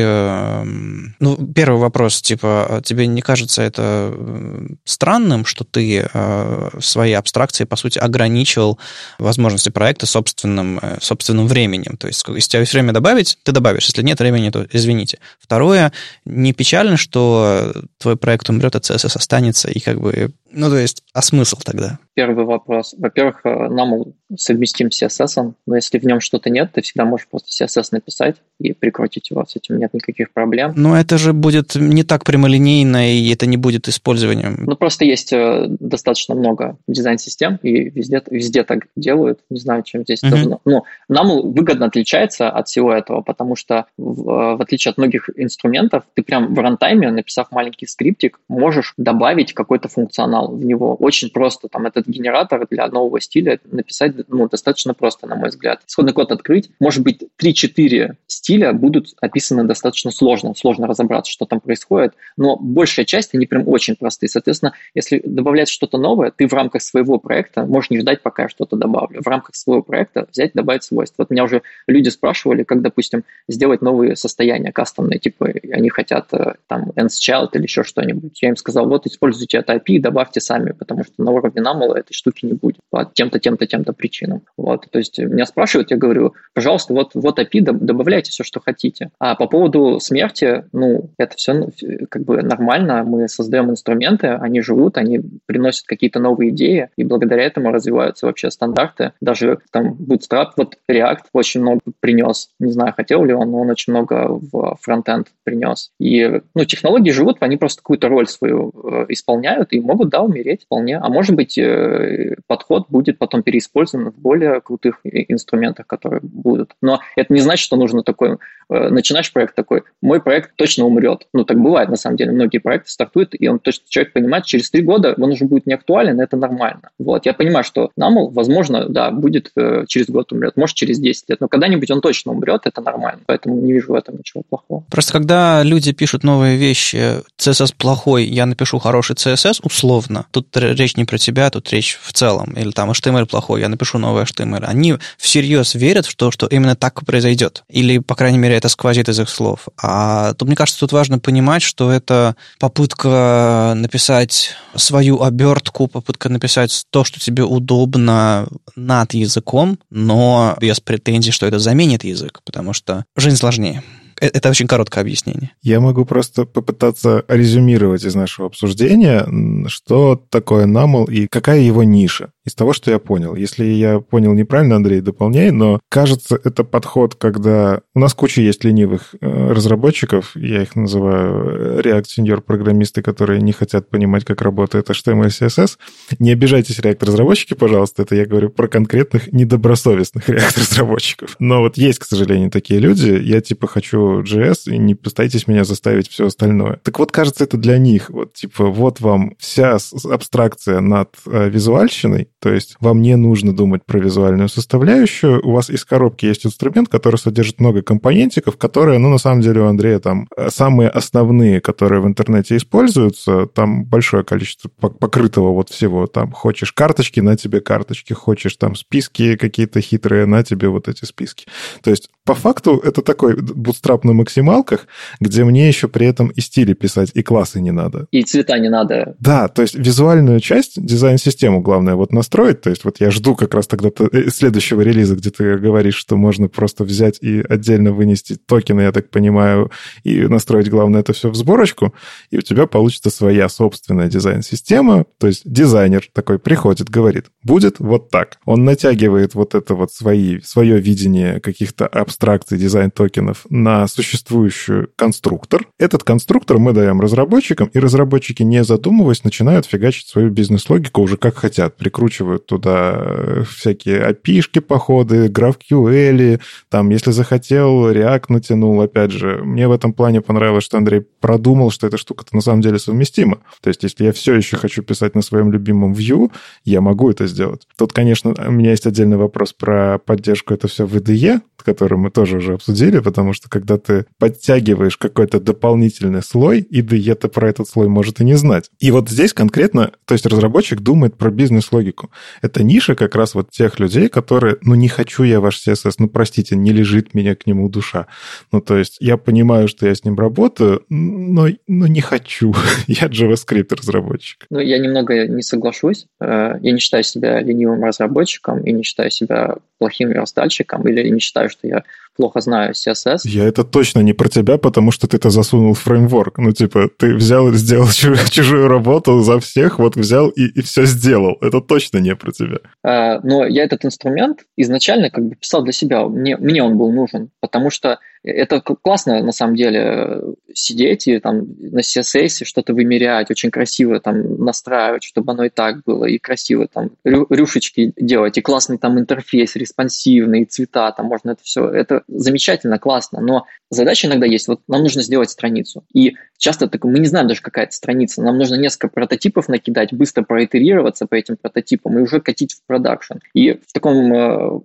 Эм, ну, первый вопрос, типа, тебе не кажется это э, странным, что ты э, своей абстракции, по сути, ограничил возможности проекта собственным, э, собственным временем? То есть, если тебе есть время добавить, ты добавишь. Если нет времени, то извините. Второе, не печально, что твой проект умрет, а CSS останется, и как бы ну, то есть, а смысл тогда? Первый вопрос. Во-первых, э, нам совместим с CSS, но если в нем что-то нет, ты всегда можешь просто CSS написать и прикрутить его, с этим нет никаких проблем. Но это же будет не так прямолинейно, и это не будет использованием. Ну, просто есть э, достаточно много дизайн-систем, и везде, везде так делают. Не знаю, чем здесь uh-huh. должно. Ну, нам выгодно отличается от всего этого, потому что в, э, в отличие от многих инструментов, ты прям в рантайме, написав маленький скриптик, можешь добавить какой-то функционал функционал в него. Очень просто там этот генератор для нового стиля написать ну, достаточно просто, на мой взгляд. Исходный код открыть, может быть, 3-4 стиля будут описаны достаточно сложно, сложно разобраться, что там происходит, но большая часть, они прям очень простые. Соответственно, если добавлять что-то новое, ты в рамках своего проекта можешь не ждать, пока я что-то добавлю. В рамках своего проекта взять, добавить свойства. Вот меня уже люди спрашивали, как, допустим, сделать новые состояния кастомные, типа они хотят э, там ends child или еще что-нибудь. Я им сказал, вот используйте это API, добавьте добавьте сами, потому что на уровне намала этой штуки не будет по тем-то, тем-то, тем-то причинам. Вот, то есть меня спрашивают, я говорю, пожалуйста, вот, вот API, добавляйте все, что хотите. А по поводу смерти, ну, это все ну, как бы нормально, мы создаем инструменты, они живут, они приносят какие-то новые идеи, и благодаря этому развиваются вообще стандарты. Даже там Bootstrap, вот React очень много принес, не знаю, хотел ли он, но он очень много в фронтенд принес. И, ну, технологии живут, они просто какую-то роль свою э, исполняют и могут, да, да, умереть вполне. А может быть, э, подход будет потом переиспользован в более крутых инструментах, которые будут. Но это не значит, что нужно такой... Э, начинаешь проект такой, мой проект точно умрет. Ну, так бывает, на самом деле. Многие проекты стартуют, и он точно, человек понимает, через три года он уже будет не актуален, это нормально. Вот, я понимаю, что NAML, возможно, да, будет э, через год умрет, может, через 10 лет, но когда-нибудь он точно умрет, это нормально. Поэтому не вижу в этом ничего плохого. Просто когда люди пишут новые вещи, CSS плохой, я напишу хороший CSS, условно, условно. Тут речь не про тебя, тут речь в целом. Или там HTML плохой, я напишу новый HTML. Они всерьез верят в то, что именно так произойдет. Или, по крайней мере, это сквозит из их слов. А то, мне кажется, тут важно понимать, что это попытка написать свою обертку, попытка написать то, что тебе удобно над языком, но без претензий, что это заменит язык, потому что жизнь сложнее. Э, это очень короткое объяснение. Я могу просто попытаться резюмировать из нашего обсуждения, что такое NAML и какая его ниша из того, что я понял. Если я понял неправильно, Андрей, дополняй, но кажется, это подход, когда у нас куча есть ленивых э, разработчиков, я их называю э, React Senior программисты, которые не хотят понимать, как работает HTML CSS. Не обижайтесь, React-разработчики, пожалуйста, это я говорю про конкретных недобросовестных React-разработчиков. Но вот есть, к сожалению, такие люди. Я типа хочу JS, и не пытайтесь меня заставить все остальное. Так вот, кажется, это для них. Вот типа вот вам вся абстракция над э, визуальщиной, то есть вам не нужно думать про визуальную составляющую. У вас из коробки есть инструмент, который содержит много компонентиков, которые, ну, на самом деле, у Андрея там э, самые основные, которые в интернете используются. Там большое количество покрытого вот всего. Там хочешь карточки, на тебе карточки. Хочешь там списки какие-то хитрые, на тебе вот эти списки. То есть по факту это такой бутстрап на максималках, где мне еще при этом и стили писать, и классы не надо. И цвета не надо. Да, то есть визуальную часть, дизайн-систему главное вот настроить. То есть вот я жду как раз тогда э, следующего релиза, где ты говоришь, что можно просто взять и отдельно вынести токены, я так понимаю, и настроить, главное, это все в сборочку, и у тебя получится своя собственная дизайн-система. То есть дизайнер такой приходит, говорит, будет вот так. Он натягивает вот это вот свои, свое видение каких-то абстракций дизайн-токенов на существующий конструктор. Этот конструктор мы даем разработчикам, и разработчики, не задумываясь, начинают фигачить свою бизнес-логику уже как хотят. Прикручивают туда э, всякие API-шки, походы, GraphQL, там, если захотел, React натянул, опять же. Мне в этом плане понравилось, что Андрей продумал, что эта штука-то на самом деле совместима. То есть, если я все еще хочу писать на своем любимом Vue, я могу это сделать. Тут, конечно, у меня есть отдельный вопрос про поддержку это все в IDE, который мы тоже уже обсудили, потому что когда ты подтягиваешь какой-то дополнительный слой, IDE-то про этот слой может и не знать. И вот здесь конкретно, то есть разработчик думает про бизнес-логику. Это ниша как раз вот тех людей, которые, ну не хочу я ваш CSS, ну простите, не лежит меня к нему душа. Ну то есть я понимаю, что я с ним работаю, но, но не хочу. я JavaScript разработчик. Ну я немного не соглашусь. Э, я не считаю себя ленивым разработчиком и не считаю себя плохим верстальщиком или не считаю, что я плохо знаю CSS. Я это точно не про тебя, потому что ты это засунул в фреймворк. Ну, типа, ты взял и сделал чужую, чужую работу за всех, вот взял и, и все сделал. Это точно не про тебя. А, но я этот инструмент изначально как бы писал для себя. Мне, мне он был нужен, потому что это классно, на самом деле, сидеть и там на CSS что-то вымерять, очень красиво там настраивать, чтобы оно и так было, и красиво там рюшечки делать, и классный там интерфейс, респонсивный, и цвета, там можно это все, это замечательно, классно, но задача иногда есть, вот нам нужно сделать страницу, и часто так, мы не знаем даже какая это страница, нам нужно несколько прототипов накидать, быстро проитерироваться по этим прототипам и уже катить в продакшн. И в таком э,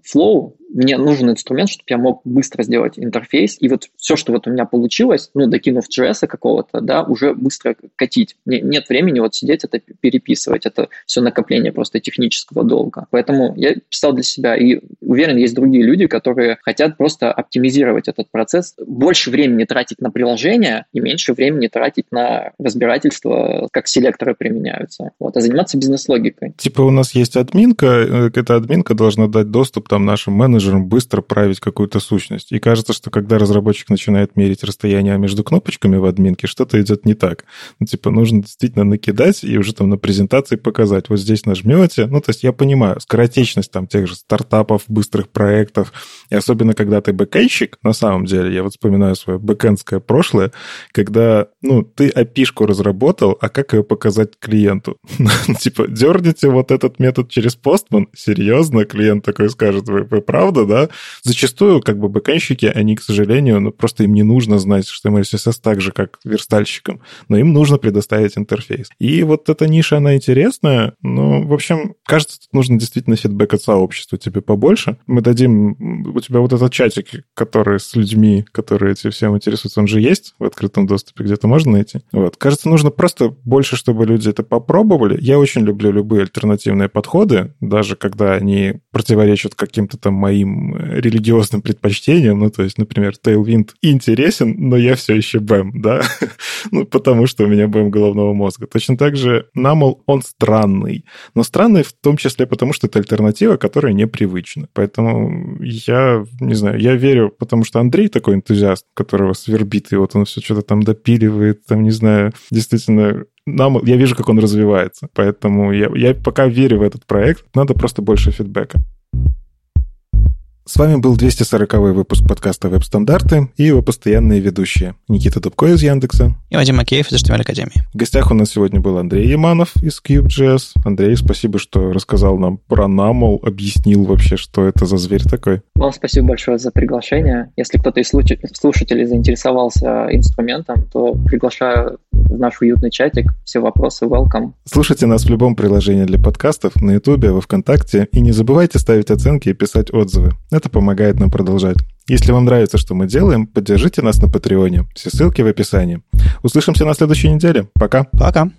мне нужен инструмент, чтобы я мог быстро сделать интерфейс, и вот все, что вот у меня получилось, ну, докинув JS какого-то, да, уже быстро катить. Мне нет времени вот сидеть это переписывать, это все накопление просто технического долга. Поэтому я писал для себя, и уверен, есть другие люди, которые хотят просто оптимизировать этот процесс, больше времени тратить на приложение и меньше времени тратить на разбирательство, как селекторы применяются, вот, а заниматься бизнес-логикой. Типа у нас есть админка, э, эта админка должна дать доступ там нашим менеджерам быстро править какую-то сущность. И кажется, что когда разработчик начинает мерить расстояние между кнопочками в админке, что-то идет не так. Ну, типа, нужно действительно накидать и уже там на презентации показать. Вот здесь нажмете. Ну, то есть я понимаю, скоротечность там тех же стартапов, быстрых проектов, и особенно когда ты бэкэндщик, на самом деле, я вот вспоминаю свое бэкэндское прошлое, когда, ну, ты api разработал, а как ее показать клиенту? Типа, дерните вот этот метод через постман? Серьезно? Клиент такой скажет, вы, вы правда? да, зачастую как бы бэкэнщики, они, к сожалению, ну, просто им не нужно знать HTML CSS так же, как верстальщикам, но им нужно предоставить интерфейс. И вот эта ниша, она интересная, но, в общем, кажется, тут нужно действительно фидбэк от сообщества тебе побольше. Мы дадим, у тебя вот этот чатик, который с людьми, которые этим всем интересуются, он же есть в открытом доступе, где-то можно найти. Вот. Кажется, нужно просто больше, чтобы люди это попробовали. Я очень люблю любые альтернативные подходы, даже когда они противоречат каким-то там моим э, религиозным предпочтениям. Ну, то есть, например, Tailwind интересен, но я все еще БЭМ, да? ну, потому что у меня БЭМ головного мозга. Точно так же Намл, он странный. Но странный в том числе потому, что это альтернатива, которая непривычна. Поэтому я, не знаю, я верю, потому что Андрей такой энтузиаст, которого свербит, и вот он все что-то там допиливает, там, не знаю, действительно нам, я вижу, как он развивается. Поэтому я, я пока верю в этот проект. Надо просто больше фидбэка. С вами был 240-й выпуск подкаста «Веб-стандарты» и его постоянные ведущие Никита Дубко из Яндекса и Вадим Макеев из HTML Академии. В гостях у нас сегодня был Андрей Яманов из Cube.js. Андрей, спасибо, что рассказал нам про Намол, объяснил вообще, что это за зверь такой. Вам спасибо большое за приглашение. Если кто-то из слушателей заинтересовался инструментом, то приглашаю в наш уютный чатик. Все вопросы welcome. Слушайте нас в любом приложении для подкастов, на YouTube, во Вконтакте. И не забывайте ставить оценки и писать отзывы. Это помогает нам продолжать. Если вам нравится, что мы делаем, поддержите нас на Патреоне. Все ссылки в описании. Услышимся на следующей неделе. Пока. Пока.